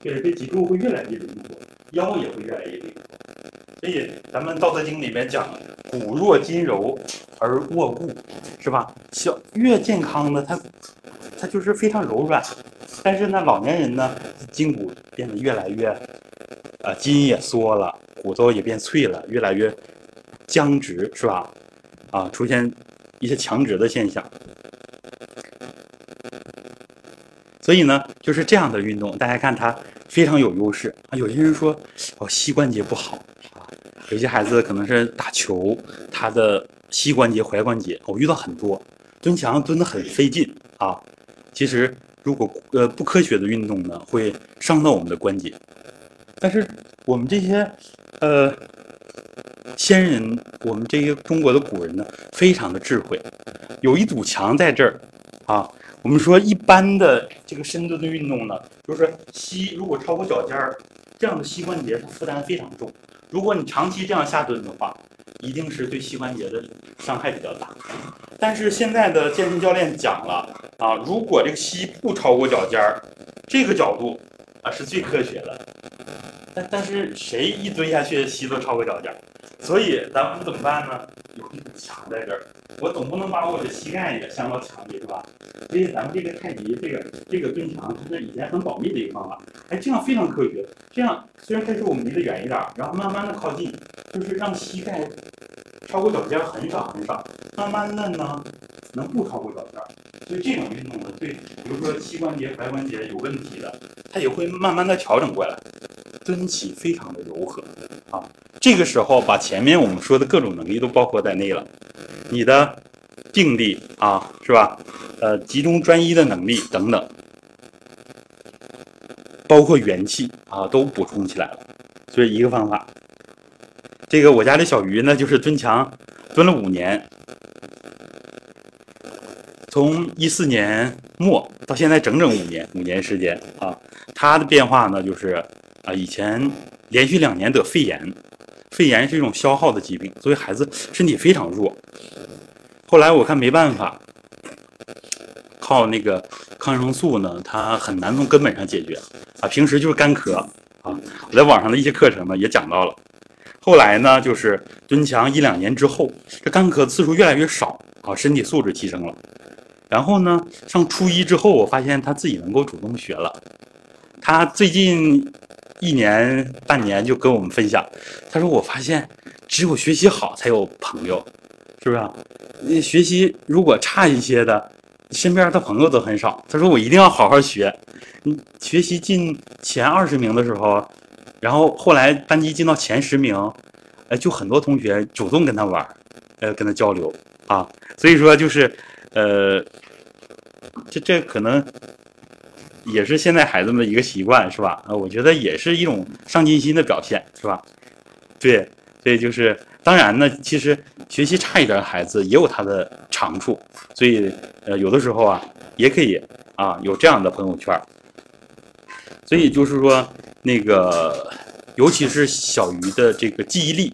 对，这脊柱会越来越灵活，腰也会越来越灵活。所以咱们《道德经》里面讲，骨弱筋柔而卧固，是吧？小越健康的，它它就是非常柔软。但是呢，老年人呢，筋骨变得越来越，呃，筋也缩了，骨头也变脆了，越来越僵直，是吧？啊，出现一些强直的现象。所以呢，就是这样的运动，大家看它非常有优势啊。有些人说，哦，膝关节不好啊，有些孩子可能是打球，他的膝关节、踝关节，我遇到很多蹲墙蹲得很费劲啊。其实，如果呃不科学的运动呢，会伤到我们的关节。但是我们这些呃先人，我们这些中国的古人呢，非常的智慧，有一堵墙在这儿啊。我们说一般的这个深蹲的运动呢，就是膝如果超过脚尖儿，这样的膝关节它负担非常重。如果你长期这样下蹲的话，一定是对膝关节的伤害比较大。但是现在的健身教练讲了啊，如果这个膝不超过脚尖儿，这个角度啊是最科学的。但但是谁一蹲下去膝都超过脚尖儿，所以咱们怎么办呢？有一堵墙在这儿，我总不能把我的膝盖也镶到墙里，是吧？所以咱们这个太极这个这个蹲墙，它是以前很保密的一个方法。哎，这样非常科学。这样虽然开始我们离得远一点儿，然后慢慢的靠近，就是让膝盖超过脚尖很少很少，慢慢的呢能不超过脚尖。所以这种运动呢，对比如说膝关节、踝关节有问题的，它也会慢慢的调整过来。蹲起非常的柔和啊，这个时候把前面我们说的各种能力都包括在内了，你的定力啊，是吧？呃，集中专一的能力等等，包括元气啊，都补充起来了。所以一个方法，这个我家的小鱼呢，就是蹲墙蹲了五年，从一四年末到现在整整五年，五年时间啊，它的变化呢就是。啊，以前连续两年得肺炎，肺炎是一种消耗的疾病，所以孩子身体非常弱。后来我看没办法，靠那个抗生素呢，它很难从根本上解决。啊，平时就是干咳啊。我在网上的一些课程呢也讲到了。后来呢，就是蹲墙一两年之后，这干咳次数越来越少啊，身体素质提升了。然后呢，上初一之后，我发现他自己能够主动学了。他最近。一年半年就跟我们分享，他说：“我发现只有学习好才有朋友，是不是？啊学习如果差一些的，身边的朋友都很少。”他说：“我一定要好好学。你学习进前二十名的时候，然后后来班级进到前十名，哎，就很多同学主动跟他玩，呃，跟他交流啊。所以说就是，呃，这这可能。”也是现在孩子们的一个习惯，是吧？啊，我觉得也是一种上进心的表现，是吧？对，所以就是当然呢，其实学习差一点的孩子也有他的长处，所以呃，有的时候啊，也可以啊有这样的朋友圈。所以就是说，那个尤其是小鱼的这个记忆力，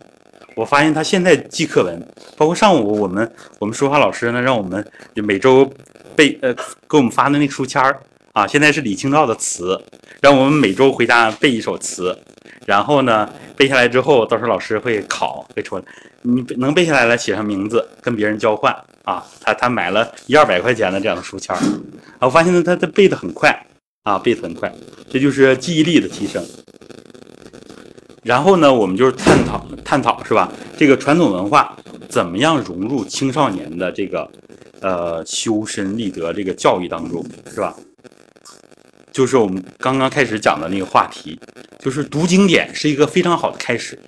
我发现他现在记课文，包括上午我们我们说话老师呢，让我们每周背呃给我们发的那书签儿。啊，现在是李清照的词，让我们每周回家背一首词，然后呢，背下来之后，到时候老师会考，会出来，你能背下来了，写上名字，跟别人交换啊。他他买了一二百块钱的这样的书签儿，我发现呢，他他背的很快啊，背的很快，这就是记忆力的提升。然后呢，我们就是探讨探讨是吧？这个传统文化怎么样融入青少年的这个呃修身立德这个教育当中，是吧？就是我们刚刚开始讲的那个话题，就是读经典是一个非常好的开始，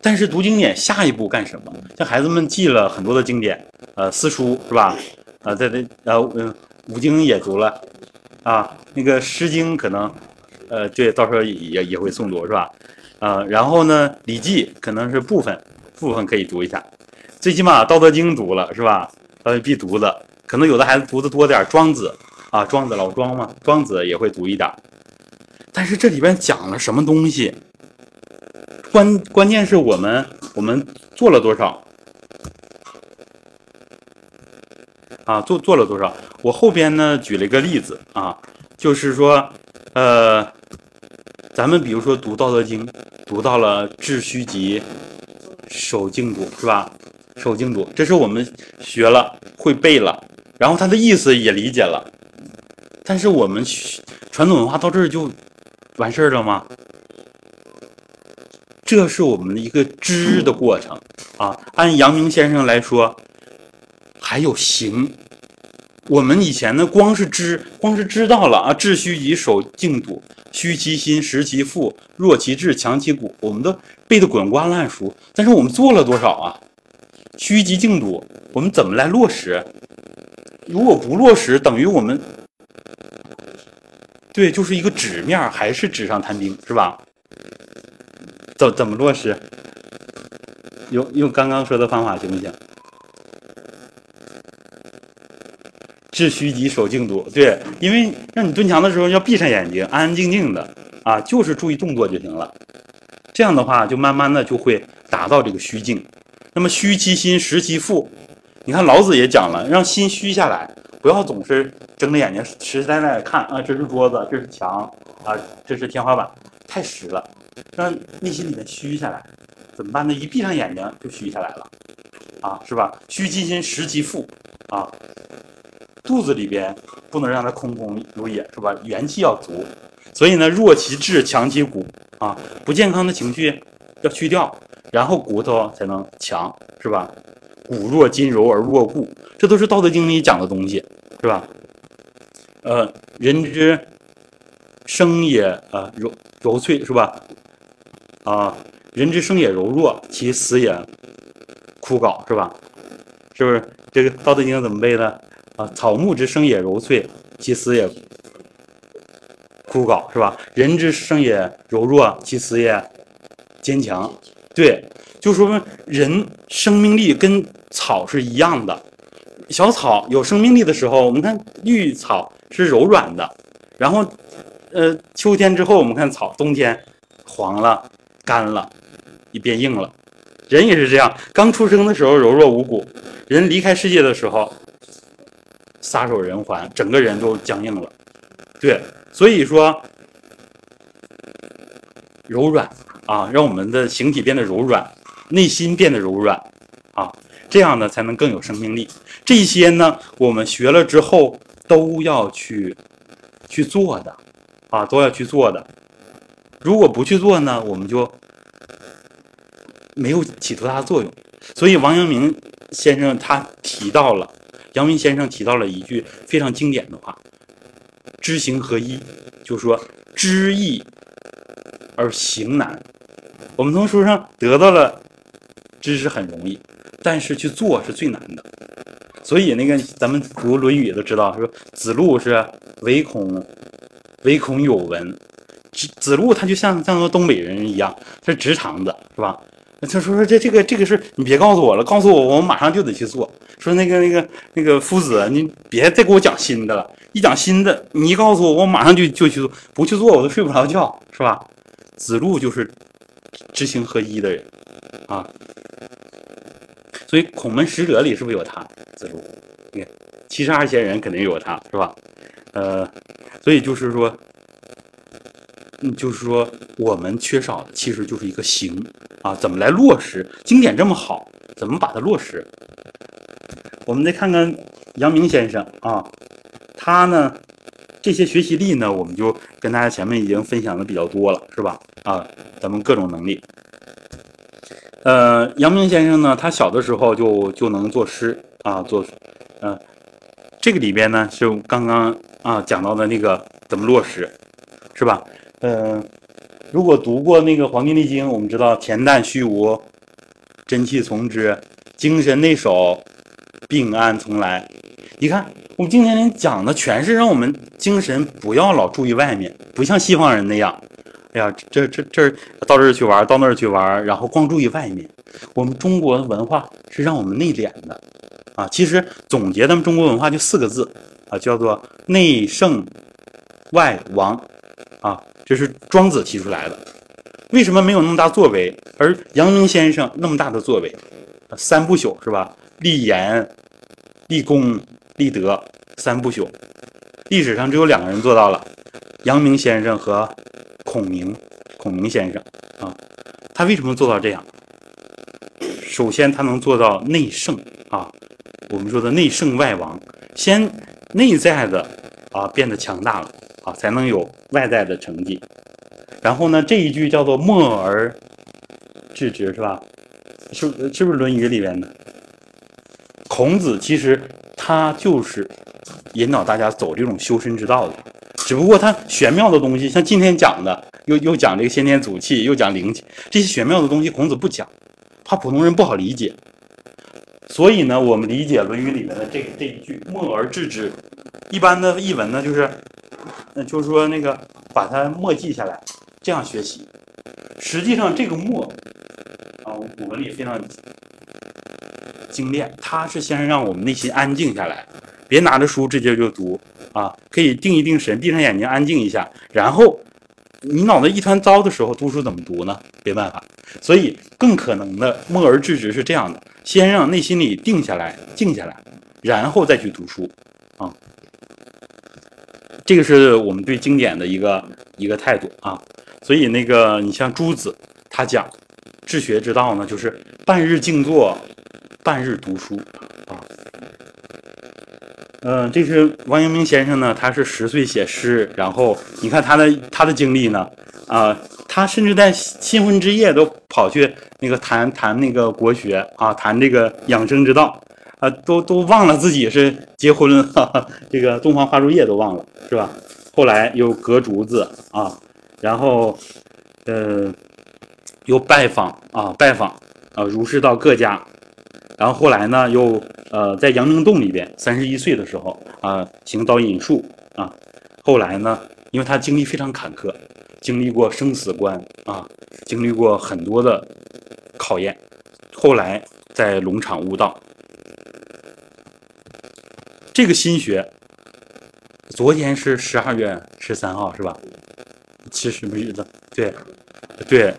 但是读经典下一步干什么？像孩子们记了很多的经典，呃，四书是吧？啊，在这呃嗯，五经也读了，啊，那个诗经可能，呃，对，到时候也也会诵读是吧？啊，然后呢，礼记可能是部分部分可以读一下，最起码道德经读了是吧？呃，必读的，可能有的孩子读的多点，庄子。啊，庄子老庄嘛，庄子也会读一点，但是这里边讲了什么东西？关关键是我们我们做了多少？啊，做做了多少？我后边呢举了一个例子啊，就是说，呃，咱们比如说读《道德经》，读到了“致虚极，守静笃”，是吧？守静笃，这是我们学了会背了，然后它的意思也理解了。但是我们传统文化到这儿就完事儿了吗？这是我们的一个知的过程啊。按阳明先生来说，还有行。我们以前呢，光是知，光是知道了啊，致虚极，守静笃，虚其心，实其腹，弱其志，强其骨，我们都背得滚瓜烂熟。但是我们做了多少啊？虚极静笃，我们怎么来落实？如果不落实，等于我们。对，就是一个纸面还是纸上谈兵，是吧？怎怎么落实？用用刚刚说的方法行不行？致虚极，守静笃。对，因为让你蹲墙的时候要闭上眼睛，安安静静的啊，就是注意动作就行了。这样的话，就慢慢的就会达到这个虚静。那么虚其心，实其腹。你看老子也讲了，让心虚下来，不要总是睁着眼睛实实在在看啊，这是桌子，这是墙啊，这是天花板，太实了。让内心里面虚下来，怎么办呢？一闭上眼睛就虚下来了，啊，是吧？虚其心，实其腹，啊，肚子里边不能让它空空如也，是吧？元气要足。所以呢，弱其志，强其骨，啊，不健康的情绪要去掉，然后骨头才能强，是吧？骨弱筋柔而弱固，这都是《道德经》里讲的东西，是吧？呃，人之生也，呃，柔柔脆，是吧？啊，人之生也柔弱，其死也枯槁，是吧？是不是？这个《道德经》怎么背的？啊，草木之生也柔脆，其死也枯槁，是吧？人之生也柔弱，其死也坚强。对，就说人生命力跟草是一样的。小草有生命力的时候，我们看绿草是柔软的，然后，呃，秋天之后我们看草，冬天黄了。干了，也变硬了。人也是这样，刚出生的时候柔弱无骨，人离开世界的时候撒手人寰，整个人都僵硬了。对，所以说柔软啊，让我们的形体变得柔软，内心变得柔软啊，这样呢才能更有生命力。这些呢，我们学了之后都要去去做的啊，都要去做的。如果不去做呢，我们就没有起多大作用。所以王阳明先生他提到了，阳明先生提到了一句非常经典的话：“知行合一”，就说知易而行难。我们从书上得到了知识很容易，但是去做是最难的。所以那个咱们读《论语》都知道，说子路是唯恐唯恐有闻。子子路他就像像个东北人一样，他是直肠子，是吧？他说说这这个这个事你别告诉我了，告诉我我马上就得去做。说那个那个那个夫子，你别再给我讲新的了，一讲新的，你一告诉我，我马上就就去做，不去做我都睡不着觉，是吧？子路就是知行合一的人啊，所以孔门使者里是不是有他？子路，你看七十二贤人肯定有他，是吧？呃，所以就是说。嗯，就是说，我们缺少的其实就是一个行啊，怎么来落实？经典这么好，怎么把它落实？我们再看看杨明先生啊，他呢这些学习力呢，我们就跟大家前面已经分享的比较多了，是吧？啊，咱们各种能力。呃，杨明先生呢，他小的时候就就能作诗啊，作，嗯，这个里边呢是刚刚啊讲到的那个怎么落实，是吧？嗯，如果读过那个《黄帝内经》，我们知道恬淡虚无，真气从之，精神内守，病安从来。你看，我们今天讲的全是让我们精神不要老注意外面，不像西方人那样，哎呀，这这这到这儿去玩，到那儿去玩，然后光注意外面。我们中国文化是让我们内敛的啊。其实总结咱们中国文化就四个字啊，叫做内圣外王啊。这是庄子提出来的，为什么没有那么大作为？而阳明先生那么大的作为，三不朽是吧？立言、立功、立德，三不朽。历史上只有两个人做到了，阳明先生和孔明。孔明先生啊，他为什么做到这样？首先，他能做到内圣啊，我们说的内圣外王，先内在的啊变得强大了。啊，才能有外在的成绩。然后呢，这一句叫做“默而致之”，是吧？是是不是《论语》里边的？孔子其实他就是引导大家走这种修身之道的。只不过他玄妙的东西，像今天讲的，又又讲这个先天祖气，又讲灵气，这些玄妙的东西，孔子不讲，怕普通人不好理解。所以呢，我们理解《论语》里面的这这一句“默而致之”，一般的译文呢，就是。那就是说，那个把它默记下来，这样学习。实际上，这个默啊，古文里非常精炼，它是先让我们内心安静下来，别拿着书直接就读啊，可以定一定神，闭上眼睛安静一下，然后你脑袋一团糟的时候，读书怎么读呢？没办法，所以更可能的默而制之是这样的：先让内心里定下来、静下来，然后再去读书啊。这个是我们对经典的一个一个态度啊。所以那个你像朱子，他讲治学之道呢，就是半日静坐，半日读书嗯，这是王阳明先生呢，他是十岁写诗，然后你看他的他的经历呢，啊，他甚至在新婚之夜都跑去那个谈谈那个国学啊，谈这个养生之道啊，都都忘了自己是结婚了，哈 哈这个洞房花烛夜都忘了，是吧？后来又隔竹子啊，然后呃，又拜访啊，拜访啊，儒释道各家。然后后来呢，又呃在杨明洞里边，三十一岁的时候啊，行导引术啊。后来呢，因为他经历非常坎坷，经历过生死关啊，经历过很多的考验。后来在龙场悟道，这个心学，昨天是十二月十三号是吧？是什么日子？对，对。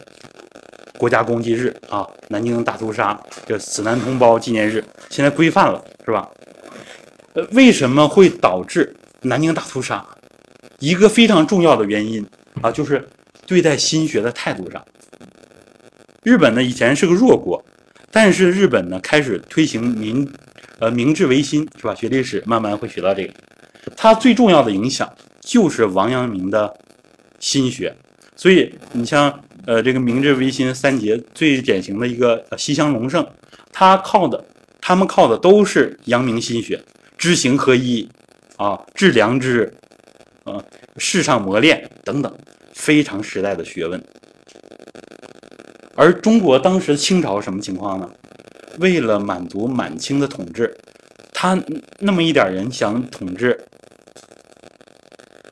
国家公祭日啊，南京大屠杀这死难同胞纪念日，现在规范了是吧？呃，为什么会导致南京大屠杀？一个非常重要的原因啊，就是对待心学的态度上。日本呢以前是个弱国，但是日本呢开始推行明呃明治维新是吧？学历史慢慢会学到这个，它最重要的影响就是王阳明的心学，所以你像。呃，这个明治维新三杰最典型的一个西乡隆盛，他靠的，他们靠的都是阳明心学，知行合一，啊，致良知，啊，世上磨练等等，非常时代的学问。而中国当时清朝什么情况呢？为了满足满清的统治，他那么一点人想统治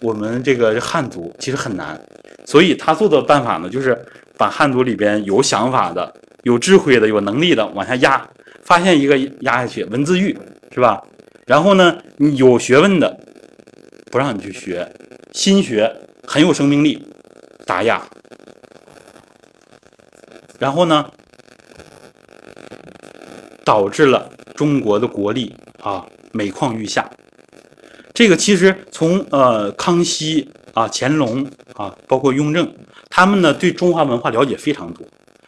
我们这个汉族，其实很难。所以他做的办法呢，就是把汉族里边有想法的、有智慧的、有能力的往下压，发现一个压下去，文字狱是吧？然后呢，你有学问的不让你去学，心学很有生命力，打压。然后呢，导致了中国的国力啊每况愈下。这个其实从呃康熙啊、乾隆。啊，包括雍正，他们呢对中华文化了解非常多，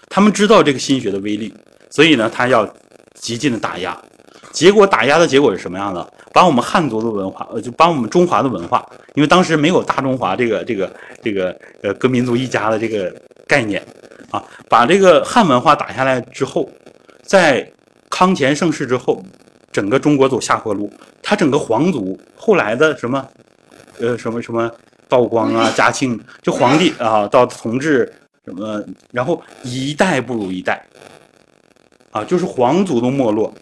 他们知道这个心学的威力，所以呢他要极尽的打压，结果打压的结果是什么样的？把我们汉族的文化，呃，就把我们中华的文化，因为当时没有大中华这个这个这个呃各民族一家的这个概念啊，把这个汉文化打下来之后，在康乾盛世之后，整个中国走下坡路，他整个皇族后来的什么，呃，什么什么。道光啊，嘉庆就皇帝啊，到同治什么，然后一代不如一代，啊，就是皇族的没落，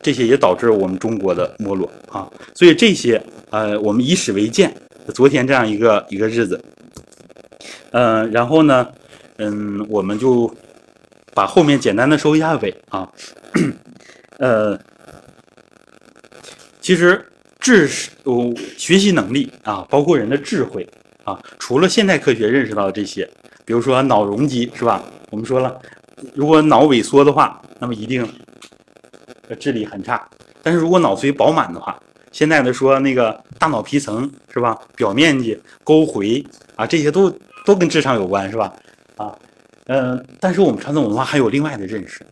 这些也导致我们中国的没落啊。所以这些呃，我们以史为鉴。昨天这样一个一个日子，嗯，然后呢，嗯，我们就把后面简单的收一下尾啊，呃，其实。知识，哦，学习能力啊，包括人的智慧啊，除了现代科学认识到的这些，比如说脑容积是吧？我们说了，如果脑萎缩的话，那么一定智力很差。但是如果脑髓饱满的话，现在的说那个大脑皮层是吧？表面积、沟回啊，这些都都跟智商有关是吧？啊，嗯，但是我们传统文化还有另外的认识，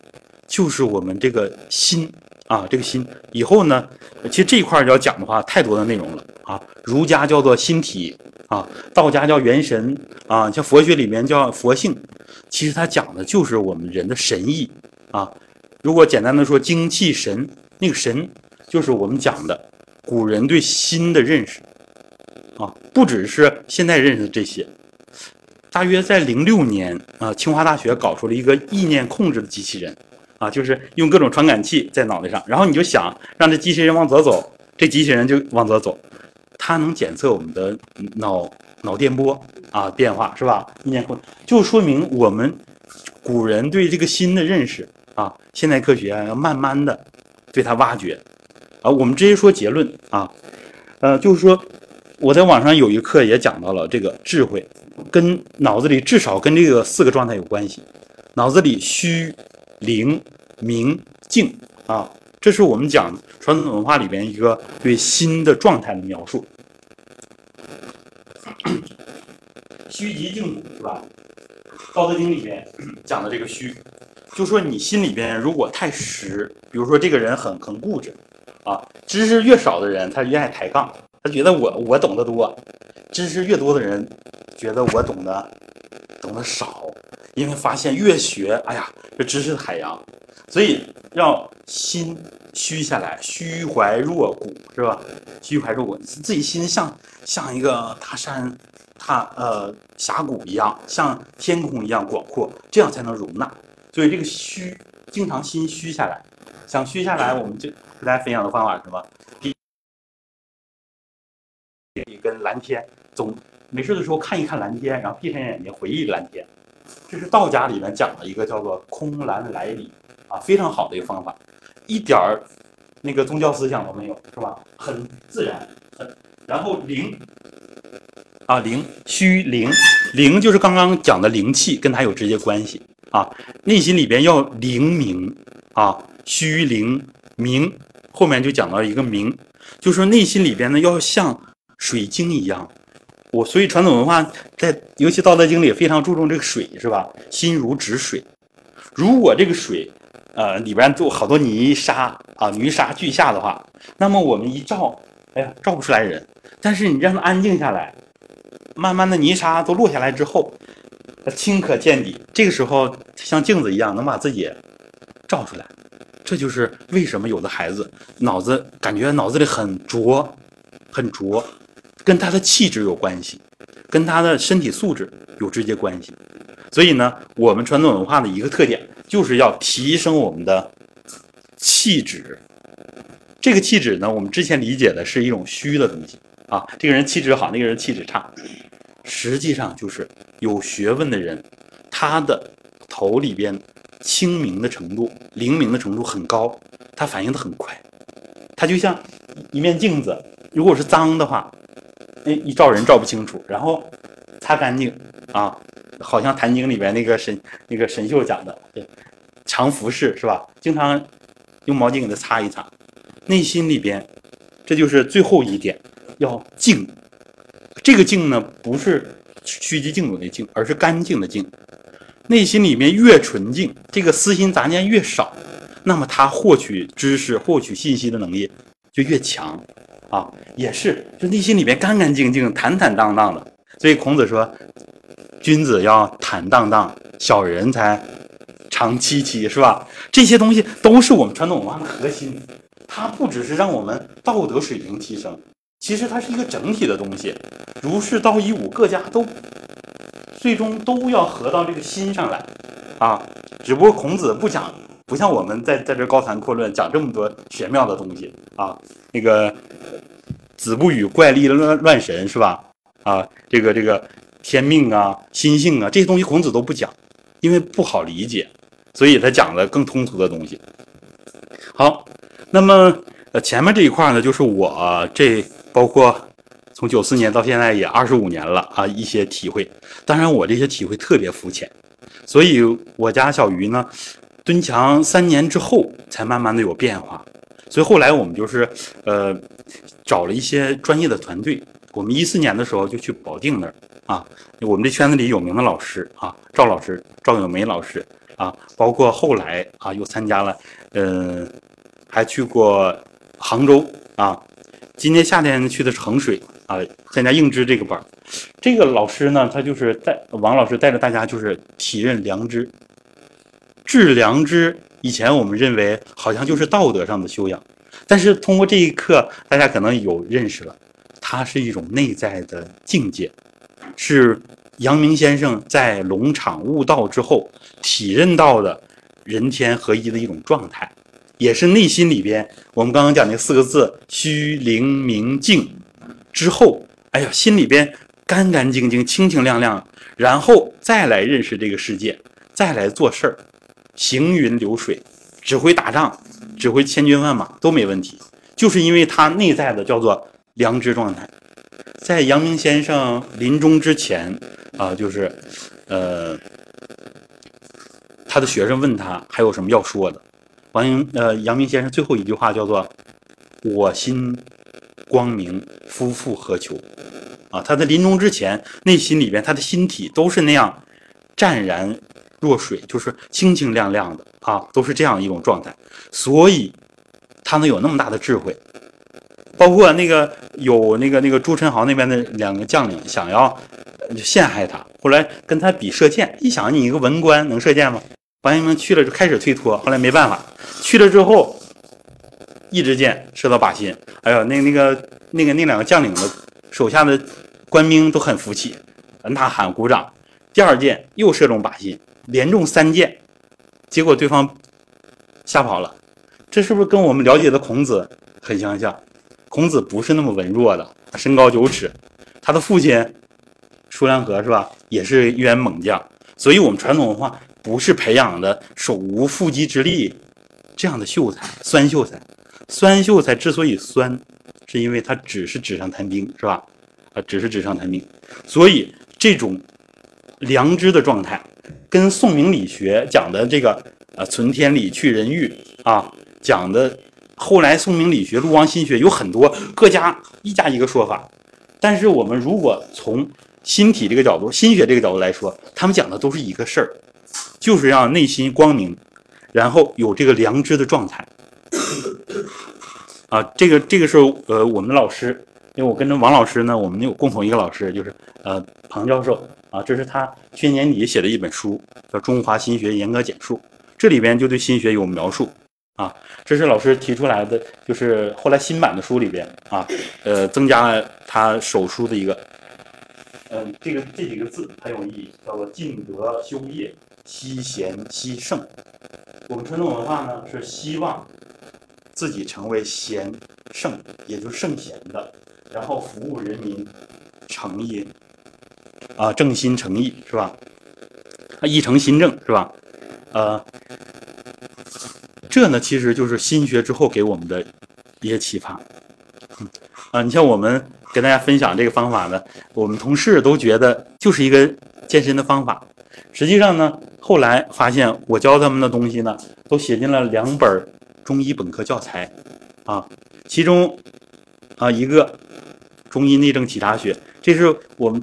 就是我们这个心。啊，这个心以后呢，其实这一块要讲的话，太多的内容了啊。儒家叫做心体啊，道家叫元神啊，像佛学里面叫佛性，其实它讲的就是我们人的神意啊。如果简单的说，精气神，那个神就是我们讲的古人对心的认识啊，不只是现在认识的这些。大约在零六年啊，清华大学搞出了一个意念控制的机器人。啊，就是用各种传感器在脑袋上，然后你就想让这机器人往左走，这机器人就往左走。它能检测我们的脑脑电波啊变化，是吧？意念控就说明我们古人对这个心的认识啊，现代科学要慢慢的对它挖掘。啊，我们直接说结论啊，呃，就是说我在网上有一课也讲到了这个智慧，跟脑子里至少跟这个四个状态有关系，脑子里虚、灵、明、静啊，这是我们讲传统文化里边一个对心的状态的描述。虚极静笃是吧？《道德经》里边 讲的这个虚，就说你心里边如果太实，比如说这个人很很固执，啊，知识越少的人他越爱抬杠，他觉得我我懂得多；知识越多的人觉得我懂得懂得少，因为发现越学，哎呀，这知识的海洋，所以要心虚下来，虚怀若谷是吧？虚怀若谷，自己心像像一个大山。它呃峡谷一样，像天空一样广阔，这样才能容纳。所以这个虚，经常心虚下来，想虚下来，我们就给大家分享的方法是什么？跟蓝天，总没事的时候看一看蓝天，然后闭上眼睛回忆蓝天。这是道家里面讲的一个叫做空蓝来理啊，非常好的一个方法，一点儿那个宗教思想都没有，是吧？很自然，很然后灵。啊，灵虚灵，灵就是刚刚讲的灵气，跟它有直接关系啊。内心里边要灵明啊，虚灵明，后面就讲到一个明，就是说内心里边呢要像水晶一样。我所以传统文化在，尤其《道德经》里非常注重这个水，是吧？心如止水。如果这个水，呃，里边就好多泥沙啊，泥沙俱下的话，那么我们一照，哎呀，照不出来人。但是你让它安静下来。慢慢的泥沙都落下来之后，清可见底。这个时候像镜子一样，能把自己照出来。这就是为什么有的孩子脑子感觉脑子里很浊，很浊，跟他的气质有关系，跟他的身体素质有直接关系。所以呢，我们传统文化的一个特点就是要提升我们的气质。这个气质呢，我们之前理解的是一种虚的东西。啊，这个人气质好，那个人气质差，实际上就是有学问的人，他的头里边清明的程度、灵明的程度很高，他反应的很快，他就像一面镜子，如果是脏的话，那，一照人照不清楚，然后擦干净啊，好像《坛经》里边那个神那个神秀讲的，对常服侍是吧？经常用毛巾给他擦一擦，内心里边，这就是最后一点。要静，这个静呢，不是虚极静笃的静，而是干净的静。内心里面越纯净，这个私心杂念越少，那么他获取知识、获取信息的能力就越强啊。也是，就内心里面干干净净、坦坦荡荡的。所以孔子说，君子要坦荡荡，小人才长戚戚，是吧？这些东西都是我们传统文化的核心，它不只是让我们道德水平提升。其实它是一个整体的东西，儒释道一武各家都最终都要合到这个心上来啊。只不过孔子不讲，不像我们在在这高谈阔论讲这么多玄妙的东西啊。那个子不语怪力乱乱神是吧？啊，这个这个天命啊、心性啊这些东西孔子都不讲，因为不好理解，所以他讲的更通俗的东西。好，那么呃前面这一块呢，就是我这。包括从九四年到现在也二十五年了啊，一些体会。当然，我这些体会特别肤浅，所以我家小鱼呢，蹲墙三年之后才慢慢的有变化。所以后来我们就是呃找了一些专业的团队。我们一四年的时候就去保定那儿啊，我们这圈子里有名的老师啊，赵老师、赵永梅老师啊，包括后来啊又参加了，嗯，还去过杭州啊。今年夏天去的是衡水啊，参加应知这个班儿。这个老师呢，他就是带王老师带着大家，就是体认良知。致良知，以前我们认为好像就是道德上的修养，但是通过这一课，大家可能有认识了，它是一种内在的境界，是阳明先生在龙场悟道之后体认到的人天合一的一种状态。也是内心里边，我们刚刚讲那四个字“虚灵明静”之后，哎呀，心里边干干净净、清清亮亮，然后再来认识这个世界，再来做事儿，行云流水，指挥打仗，指挥千军万马都没问题。就是因为他内在的叫做良知状态。在阳明先生临终之前啊，就是呃，他的学生问他还有什么要说的，王阳呃阳明先生最后一句话叫做“我心光明，夫复何求”。啊，他在临终之前，内心里边他的心体都是那样湛然若水，就是清清亮亮的啊，都是这样一种状态，所以他能有那么大的智慧。包括那个有那个那个朱宸濠那边的两个将领想要陷害他，后来跟他比射箭，一想你一个文官能射箭吗？王阳明去了就开始推脱，后来没办法，去了之后一支箭射到靶心，哎呦，那那个那个那两个将领的手下的官兵都很服气，呐喊鼓掌。第二箭又射中靶心，连中三箭，结果对方吓跑了。这是不是跟我们了解的孔子很相像？孔子不是那么文弱的，他身高九尺，他的父亲叔梁纥是吧，也是一员猛将。所以，我们传统文化不是培养的手无缚鸡之力这样的秀才，酸秀才。酸秀才之所以酸，是因为他只是纸上谈兵，是吧？啊，只是纸上谈兵。所以，这种良知的状态，跟宋明理学讲的这个啊，存天理，去人欲啊，讲的。后来宋明理学、陆王心学有很多各家一家一个说法，但是我们如果从心体这个角度、心学这个角度来说，他们讲的都是一个事儿，就是让内心光明，然后有这个良知的状态。啊，这个这个是呃我们老师，因为我跟着王老师呢，我们有共同一个老师，就是呃庞教授啊，这是他去年底写的一本书，叫《中华心学严格简述》，这里边就对心学有描述。啊，这是老师提出来的，就是后来新版的书里边啊，呃，增加了他手书的一个，嗯，这个这几个字很有意义，叫做尽德修业，惜贤惜圣。我们传统文化呢是希望自己成为贤圣，也就是圣贤的，然后服务人民，诚意啊，正心诚意是吧？啊，一诚心正是吧？呃。这呢，其实就是心学之后给我们的一些启发。啊，你像我们跟大家分享这个方法呢，我们同事都觉得就是一个健身的方法。实际上呢，后来发现我教他们的东西呢，都写进了两本中医本科教材。啊，其中啊一个《中医内政体察学》，这是我们。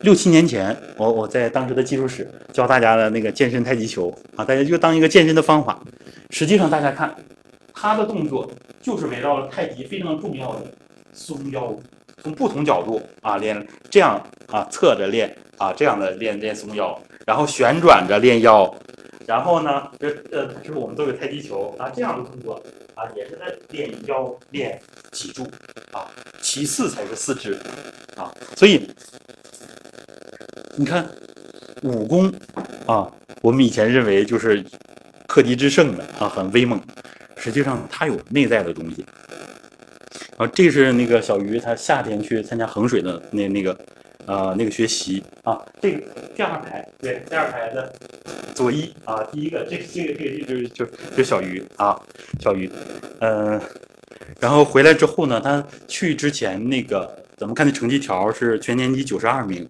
六七年前，我我在当时的技术室教大家的那个健身太极球啊，大家就当一个健身的方法。实际上，大家看他的动作就是围绕了太极非常重要的松腰，从不同角度啊练，这样啊侧着练啊这样的练练松腰，然后旋转着练腰，然后呢这呃就是我们都有太极球啊这样的动作啊也是在练腰练脊柱啊，其次才是四肢啊，所以。你看，武功啊，我们以前认为就是克敌制胜的啊，很威猛。实际上，它有内在的东西。啊，这是那个小鱼，他夏天去参加衡水的那那个啊那个学习啊。这个第二排，对，第二排的左一啊，第一个，这个这个这个就是就就小鱼啊，小鱼，嗯，然后回来之后呢，他去之前那个咱们看那成绩条是全年级九十二名。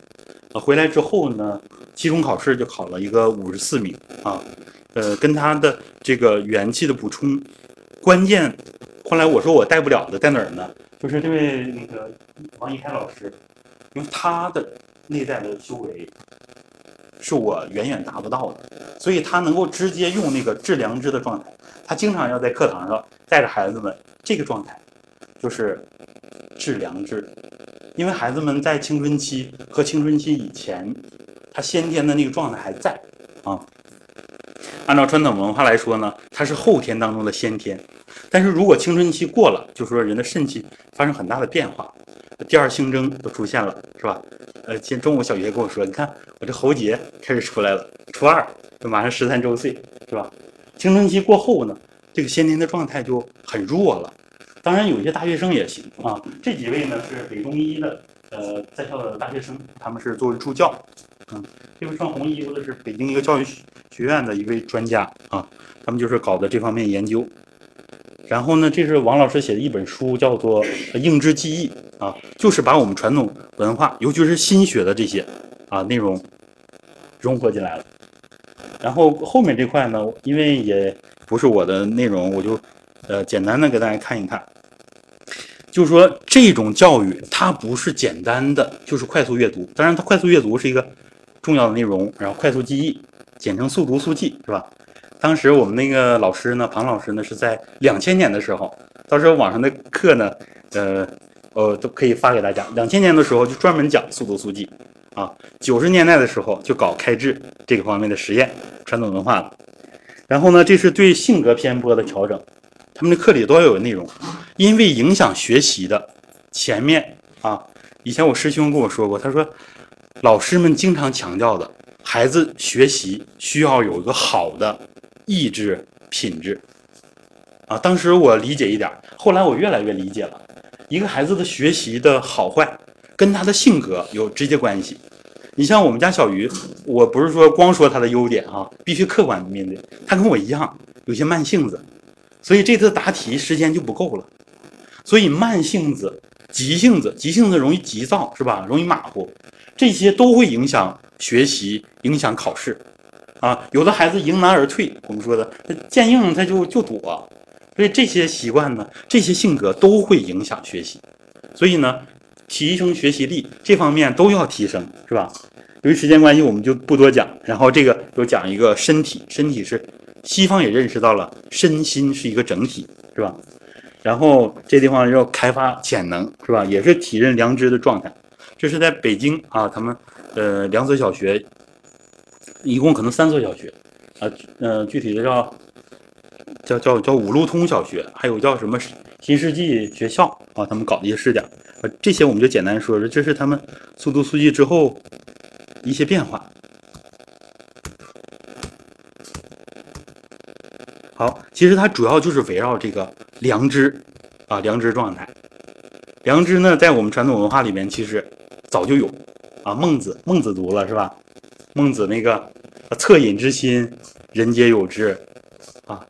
回来之后呢，期中考试就考了一个五十四名啊，呃，跟他的这个元气的补充，关键，后来我说我带不了的在哪儿呢？就是这位那个王一开老师，因为他的内在的修为是我远远达不到的，所以他能够直接用那个致良知的状态，他经常要在课堂上带着孩子们这个状态，就是致良知。因为孩子们在青春期和青春期以前，他先天的那个状态还在啊。按照传统文化来说呢，他是后天当中的先天。但是如果青春期过了，就说人的肾气发生很大的变化，第二性征都出现了，是吧？呃，今天中午小学跟我说，你看我这喉结开始出来了，初二就马上十三周岁，是吧？青春期过后呢，这个先天的状态就很弱了。当然有些大学生也行啊，这几位呢是北中医的呃在校的大学生，他们是作为助教，嗯，这位穿红衣服的是北京一个教育学院的一位专家啊，他们就是搞的这方面研究。然后呢，这是王老师写的一本书，叫做《应知记忆》啊，就是把我们传统文化，尤其是心学的这些啊内容融合进来了。然后后面这块呢，因为也不是我的内容，我就呃简单的给大家看一看。就是说，这种教育它不是简单的，就是快速阅读。当然，它快速阅读是一个重要的内容，然后快速记忆，简称速读速记，是吧？当时我们那个老师呢，庞老师呢，是在两千年的时候，到时候网上的课呢，呃，呃，都可以发给大家。两千年的时候就专门讲速读速记，啊，九十年代的时候就搞开智这个方面的实验，传统文化了。然后呢，这是对性格偏颇的调整，他们的课里都要有内容，因为影响学习的。前面啊，以前我师兄跟我说过，他说，老师们经常强调的，孩子学习需要有一个好的。意志品质啊，当时我理解一点，后来我越来越理解了。一个孩子的学习的好坏，跟他的性格有直接关系。你像我们家小鱼，我不是说光说他的优点啊，必须客观的面对。他跟我一样，有些慢性子，所以这次答题时间就不够了。所以慢性子、急性子、急性子容易急躁，是吧？容易马虎，这些都会影响学习，影响考试。啊，有的孩子迎难而退，我们说的见硬他就就躲，所以这些习惯呢，这些性格都会影响学习，所以呢，提升学习力这方面都要提升，是吧？由于时间关系，我们就不多讲。然后这个就讲一个身体，身体是西方也认识到了身心是一个整体，是吧？然后这地方要开发潜能，是吧？也是体认良知的状态。这是在北京啊，他们呃两所小学。一共可能三所小学，啊，嗯，具体的叫叫叫叫五路通小学，还有叫什么新世纪学校啊，他们搞的一些试点，啊，这些我们就简单说说，这是他们速读速记之后一些变化。好，其实它主要就是围绕这个良知啊，良知状态。良知呢，在我们传统文化里面其实早就有啊，孟子，孟子读了是吧？孟子那个恻隐之心，人皆有之，啊，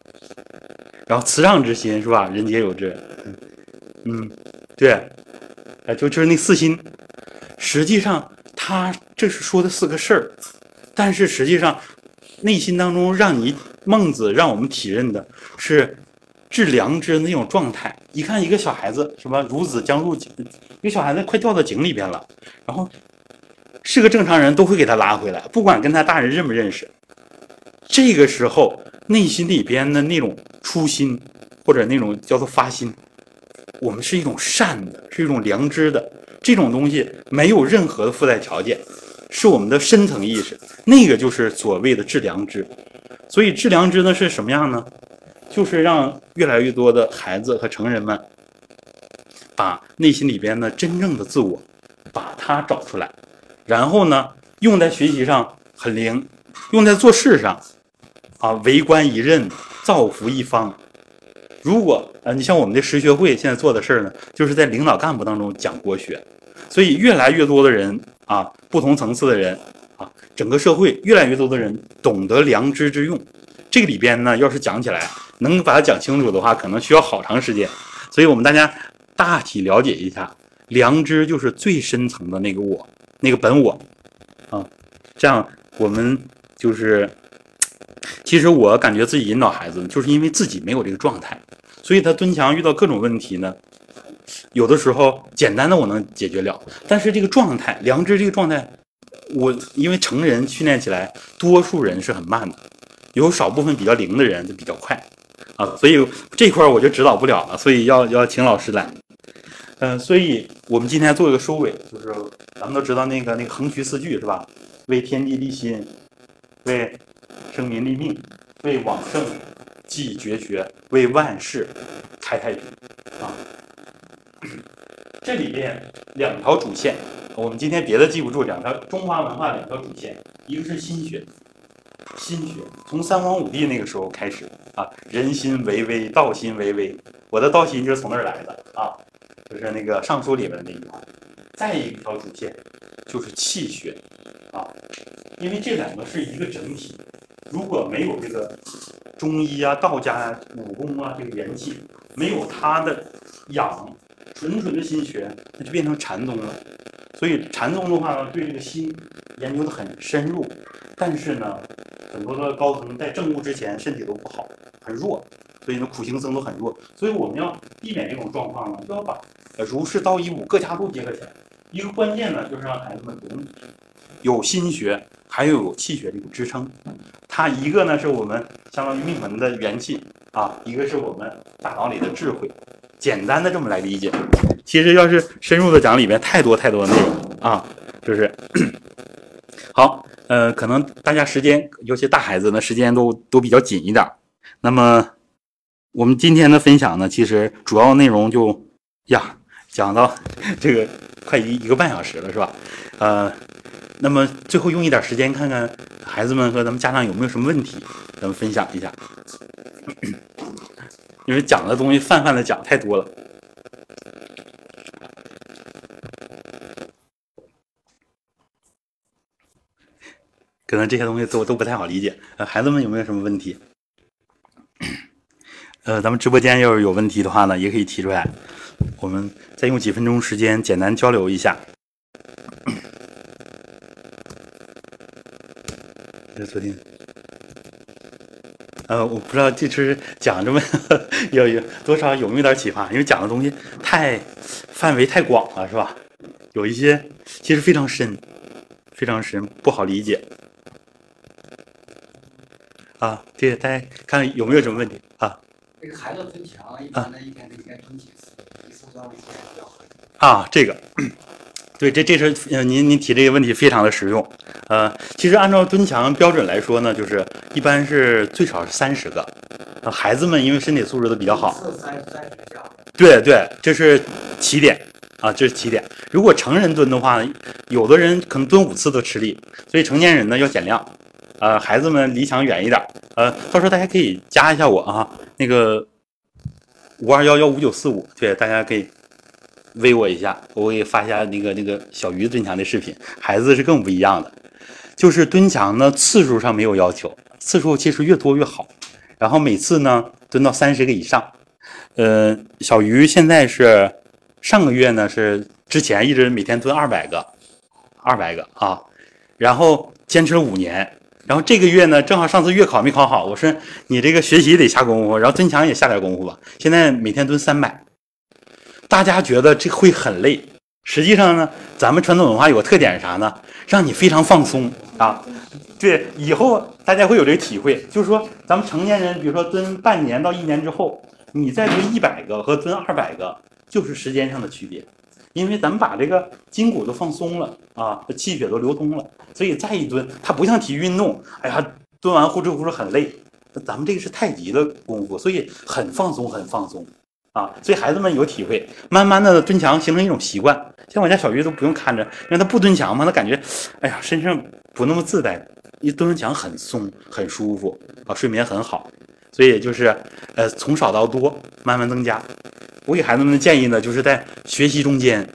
然后慈让之心是吧？人皆有之，嗯，对，哎，就就是那四心，实际上他这是说的四个事儿，但是实际上内心当中让你孟子让我们体认的是致良知的那种状态。一看一个小孩子什么孺子将入井，一个小孩子快掉到井里边了，然后。是个正常人都会给他拉回来，不管跟他大人认不认识。这个时候内心里边的那种初心，或者那种叫做发心，我们是一种善的，是一种良知的这种东西，没有任何的附带条件，是我们的深层意识，那个就是所谓的致良知。所以致良知呢是什么样呢？就是让越来越多的孩子和成人们，把内心里边的真正的自我，把它找出来。然后呢，用在学习上很灵，用在做事上，啊，为官一任，造福一方。如果啊，你像我们的实学会现在做的事儿呢，就是在领导干部当中讲国学，所以越来越多的人啊，不同层次的人啊，整个社会越来越多的人懂得良知之用。这个里边呢，要是讲起来能把它讲清楚的话，可能需要好长时间。所以我们大家大体了解一下，良知就是最深层的那个我。那个本我，啊，这样我们就是，其实我感觉自己引导孩子，就是因为自己没有这个状态，所以他蹲墙遇到各种问题呢，有的时候简单的我能解决了，但是这个状态，良知这个状态，我因为成人训练起来，多数人是很慢的，有少部分比较灵的人就比较快，啊，所以这块我就指导不了了，所以要要请老师来。嗯，所以我们今天做一个收尾，就是咱们都知道那个那个横渠四句是吧？为天地立心，为生民立命，为往圣继绝学，为万世开太平啊。这里边两条主线，我们今天别的记不住，两条中华文化两条主线，一个是心学，心学从三皇五帝那个时候开始啊，人心为微，道心为微，我的道心就是从那儿来的啊。就是那个《尚书》里面的那一块，再一条主线就是气血啊，因为这两个是一个整体，如果没有这个中医啊、道家啊、武功啊这个元气，没有它的养，纯纯的心学，那就变成禅宗了。所以禅宗的话呢，对这个心研究的很深入，但是呢，很多的高僧在证悟之前身体都不好，很弱，所以呢苦行僧都很弱。所以我们要避免这种状况呢，就要把儒释道一武各家都结合起来。一个关键呢，就是让孩子们懂有心学，还有有气血这个支撑。它一个呢是我们相当于命门的元气啊，一个是我们大脑里的智慧。简单的这么来理解，其实要是深入的讲，里面太多太多的内容啊，就是 好，呃，可能大家时间，尤其大孩子呢，时间都都比较紧一点。那么我们今天的分享呢，其实主要内容就呀，讲到 这个快一一个半小时了，是吧？呃，那么最后用一点时间，看看孩子们和咱们家长有没有什么问题，咱们分享一下。因为讲的东西泛泛的讲太多了，可能这些东西都都不太好理解。呃，孩子们有没有什么问题？呃，咱们直播间要是有问题的话呢，也可以提出来，我们再用几分钟时间简单交流一下。这昨天。呃，我不知道这次讲这么 有有多少有没有点启发？因为讲的东西太范围太广了，是吧？有一些其实非常深，非常深，不好理解。啊，对，大家看有没有什么问题啊？这个孩子蹲墙，一般的一天应该蹲几次？啊，这个。对，这这是呃，您您提这个问题非常的实用，呃，其实按照蹲墙标准来说呢，就是一般是最少是三十个，呃，孩子们因为身体素质都比较好，对对，这是起点啊，这是起点。如果成人蹲的话，有的人可能蹲五次都吃力，所以成年人呢要减量，呃，孩子们离墙远一点，呃，到时候大家可以加一下我啊，那个五二幺幺五九四五，对，大家可以。微我一下，我给发一下那个那个小鱼蹲墙的视频。孩子是更不一样的，就是蹲墙呢次数上没有要求，次数其实越多越好。然后每次呢蹲到三十个以上。呃，小鱼现在是上个月呢是之前一直每天蹲二百个，二百个啊，然后坚持了五年。然后这个月呢正好上次月考没考好，我说你这个学习得下功夫，然后蹲墙也下点功夫吧。现在每天蹲三百。大家觉得这会很累，实际上呢，咱们传统文化有个特点是啥呢？让你非常放松啊。对，以后大家会有这个体会，就是说，咱们成年人，比如说蹲半年到一年之后，你再蹲一百个和蹲二百个，就是时间上的区别，因为咱们把这个筋骨都放松了啊，气血都流通了，所以再一蹲，它不像体育运动，哎呀，蹲完呼哧呼哧很累。咱们这个是太极的功夫，所以很放松，很放松。啊，所以孩子们有体会，慢慢的蹲墙形成一种习惯。像我家小鱼都不用看着，因为他不蹲墙嘛，他感觉，哎呀，身上不那么自在，一蹲墙很松，很舒服啊，睡眠很好。所以就是，呃，从少到多，慢慢增加。我给孩子们的建议呢，就是在学习中间，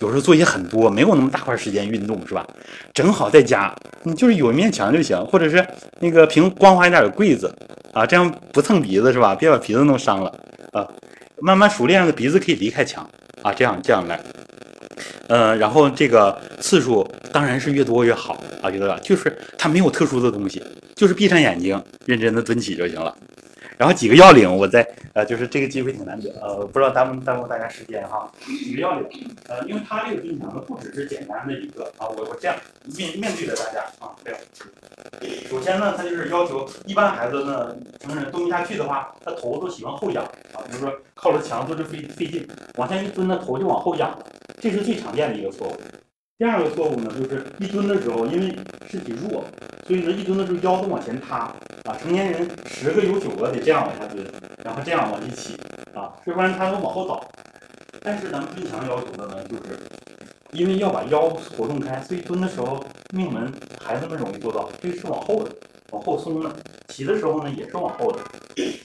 有时候作业很多，没有那么大块时间运动，是吧？正好在家，你就是有一面墙就行，或者是那个平光滑一点的柜子啊，这样不蹭鼻子，是吧？别把鼻子弄伤了啊。慢慢熟练了，鼻子可以离开墙啊，这样这样来，呃，然后这个次数当然是越多越好啊，觉得就是它没有特殊的东西，就是闭上眼睛认真的蹲起就行了。然后几个要领，我在呃，就是这个机会挺难得，呃，不知道耽误耽误大家时间哈。几个要领，呃，因为他这个蹲墙呢，不只是简单的一个啊，我我这样面面对着大家啊，这样。首先呢，他就是要求一般孩子呢，成人蹲不下去的话，他头都喜欢后仰啊，比如说靠着墙坐着费费劲，往下一蹲，呢头就往后仰了，这是最常见的一个错误。第二个错误呢，就是一蹲的时候，因为身体弱，所以呢一蹲的时候腰都往前塌啊。成年人十个有九个得这样往下蹲，然后这样往一起啊，要不然他都往后倒。但是咱们蹲墙要求的呢，就是因为要把腰活动开，所以蹲的时候命门孩子们容易做到，这是往后的，往后松的。起的时候呢也是往后的，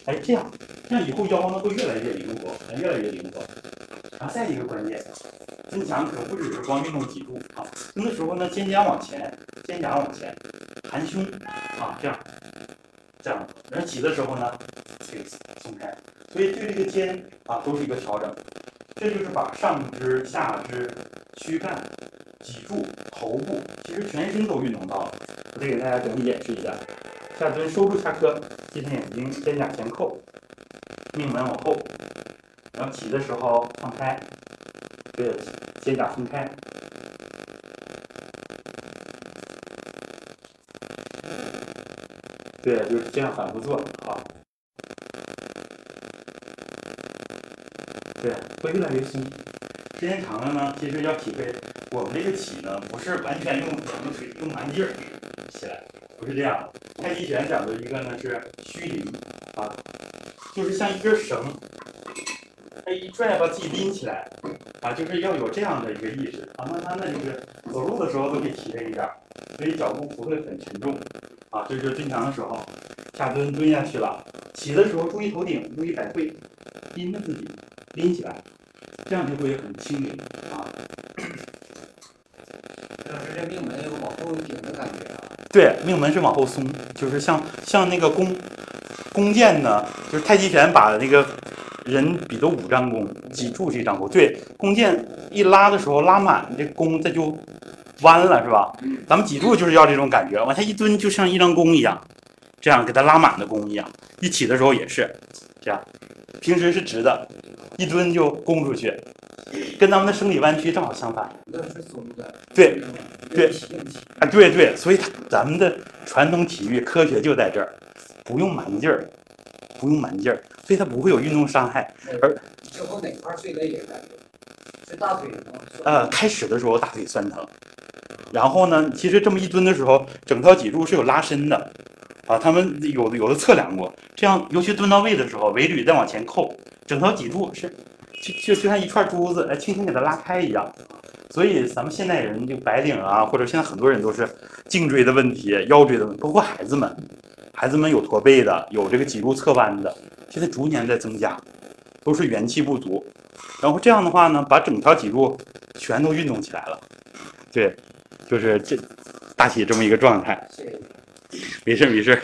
哎，这样这样以后腰呢会越来越灵活，越来越灵活。然后再一个关键。增强可不只是光运动脊柱啊，蹲的时候呢，肩胛往前，肩胛往前，含胸啊，这样，这样，然后起的时候呢，可以松开，所以对这个肩啊都是一个调整。这就是把上肢、下肢、躯干、脊柱、头部，其实全身都运动到了。我再给大家整体演示一下：下蹲，收住下颌，闭上眼睛，肩胛前扣，命门往后，然后起的时候放开，对，肩胛分开。对，就是这样反复做，好。对，会越来越松。时间长了呢，其实要体会我们这个起呢，不是完全用两个腿用蛮劲儿起来，不是这样的。太极拳讲的一个呢是虚灵啊，就是像一根绳，一拽把自己拎起来啊，就是要有这样的一个意识啊。慢慢的就是走路的时候都可以提着一点，所以脚步不会很沉重啊。这就是蹲墙的时候，下蹲蹲下去了，起的时候注意头顶，注意摆会，拎着自己。拎起来，这样就会很轻盈啊。老师，这命门有往后顶的感觉啊？对，命门是往后松，就是像像那个弓弓箭呢，就是太极拳把那个人比作五张弓，脊柱是一张弓。对，弓箭一拉的时候拉满，这弓它就弯了，是吧？咱们脊柱就是要这种感觉，往下一蹲就像一张弓一样，这样给它拉满的弓一样。一起的时候也是这样，平时是直的。一蹲就弓出去，跟咱们的生理弯曲正好相反。对，对，啊，对对，所以咱们的传统体育科学就在这儿，不用蛮劲儿，不用蛮劲儿，所以它不会有运动伤害。而之后哪块最累？感觉是大腿吗？呃，开始的时候大腿酸疼，然后呢，其实这么一蹲的时候，整条脊柱是有拉伸的。啊，他们有的有的测量过，这样尤其蹲到位的时候，尾闾再往前扣，整条脊柱是就就就像一串珠子，哎轻轻给它拉开一样。所以咱们现代人就白领啊，或者现在很多人都是颈椎的问题、腰椎的问题，包括孩子们，孩子们有驼背的，有这个脊柱侧弯的，现在逐年在增加，都是元气不足。然后这样的话呢，把整条脊柱全都运动起来了。对，就是这大体这么一个状态。没事没事，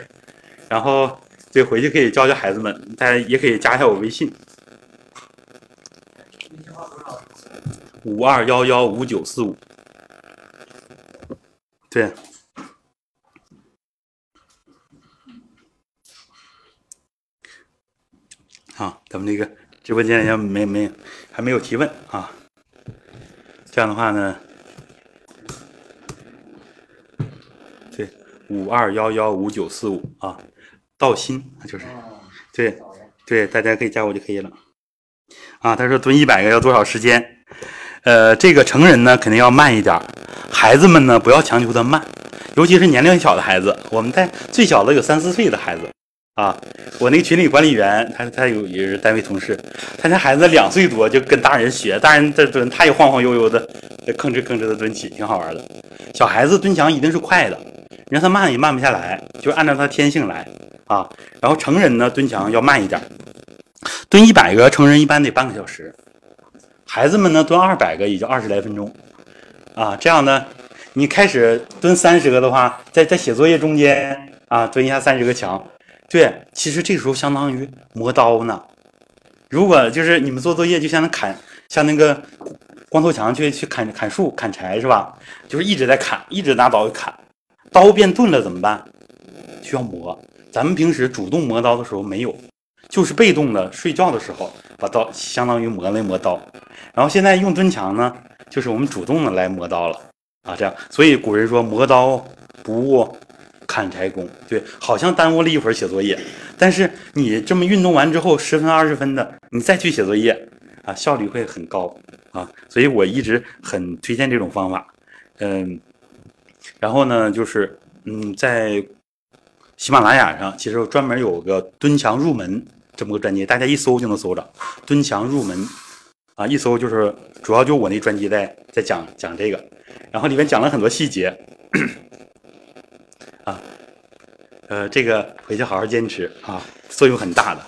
然后对回去可以教教孩子们，大家也可以加一下我微信，五二幺幺五九四五，对，好，咱们这个直播间也没没还没有提问啊，这样的话呢。对五二幺幺五九四五啊，道心就是，对对，大家可以加我就可以了。啊，他说蹲一百个要多少时间？呃，这个成人呢肯定要慢一点，孩子们呢不要强求他慢，尤其是年龄小的孩子。我们带最小的有三四岁的孩子啊，我那个群里管理员他他有也是单位同事，他家孩子两岁多就跟大人学，大人在蹲，他也晃晃悠悠的吭哧吭哧的蹲起，挺好玩的。小孩子蹲墙一定是快的。你让他慢也慢不下来，就按照他天性来啊。然后成人呢蹲墙要慢一点，蹲一百个成人一般得半个小时，孩子们呢蹲二百个也就二十来分钟啊。这样呢，你开始蹲三十个的话，在在写作业中间啊蹲一下三十个墙，对，其实这时候相当于磨刀呢。如果就是你们做作业，就像那砍像那个光头强去去砍砍树砍柴是吧？就是一直在砍，一直拿刀砍。刀变钝了怎么办？需要磨。咱们平时主动磨刀的时候没有，就是被动的睡觉的时候把刀相当于磨了磨刀。然后现在用蹲墙呢，就是我们主动的来磨刀了啊。这样，所以古人说磨刀不误砍柴工。对，好像耽误了一会儿写作业，但是你这么运动完之后，十分二十分的，你再去写作业啊，效率会很高啊。所以我一直很推荐这种方法。嗯。然后呢，就是嗯，在喜马拉雅上，其实专门有个蹲墙入门这么个专辑，大家一搜就能搜着。蹲墙入门啊，一搜就是主要就我那专辑在在讲讲这个，然后里面讲了很多细节啊，呃，这个回去好好坚持啊，作用很大的。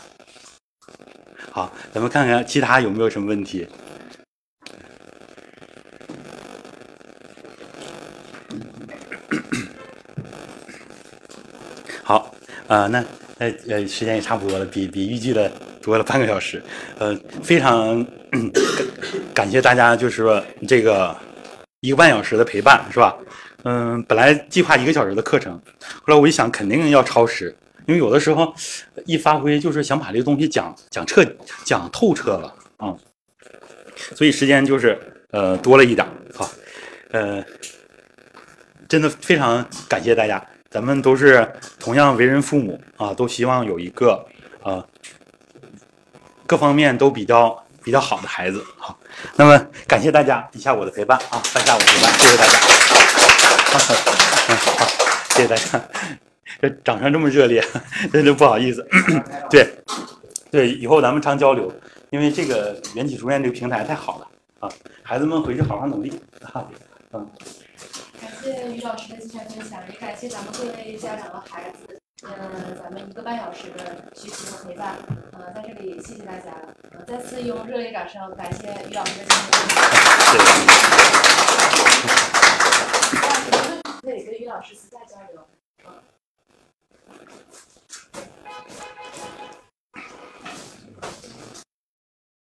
好，咱们看看其他有没有什么问题。好，啊，那那呃，时间也差不多了，比比预计的多了半个小时，呃，非常感感谢大家，就是说这个一个半小时的陪伴，是吧？嗯，本来计划一个小时的课程，后来我一想，肯定要超时，因为有的时候一发挥就是想把这个东西讲讲彻、讲透彻了啊、所以时间就是呃多了一点，好，呃，真的非常感谢大家，咱们都是同样为人父母啊，都希望有一个啊各方面都比较比较好的孩子。好，那么感谢大家一下午的陪伴啊，半下午陪伴，谢谢大家。好，谢谢大家。这掌声这么热烈，真的不好意思。对，对，以后咱们常交流，因为这个缘起书院这个平台太好了啊，孩子们回去好好努力啊。嗯，感谢于老师的精彩分享，也感谢咱们各位家长和孩子，嗯咱们一个半小时的学习和陪伴嗯在这里谢谢大家再次用热烈掌声感谢于老师的可以跟于老师私下交流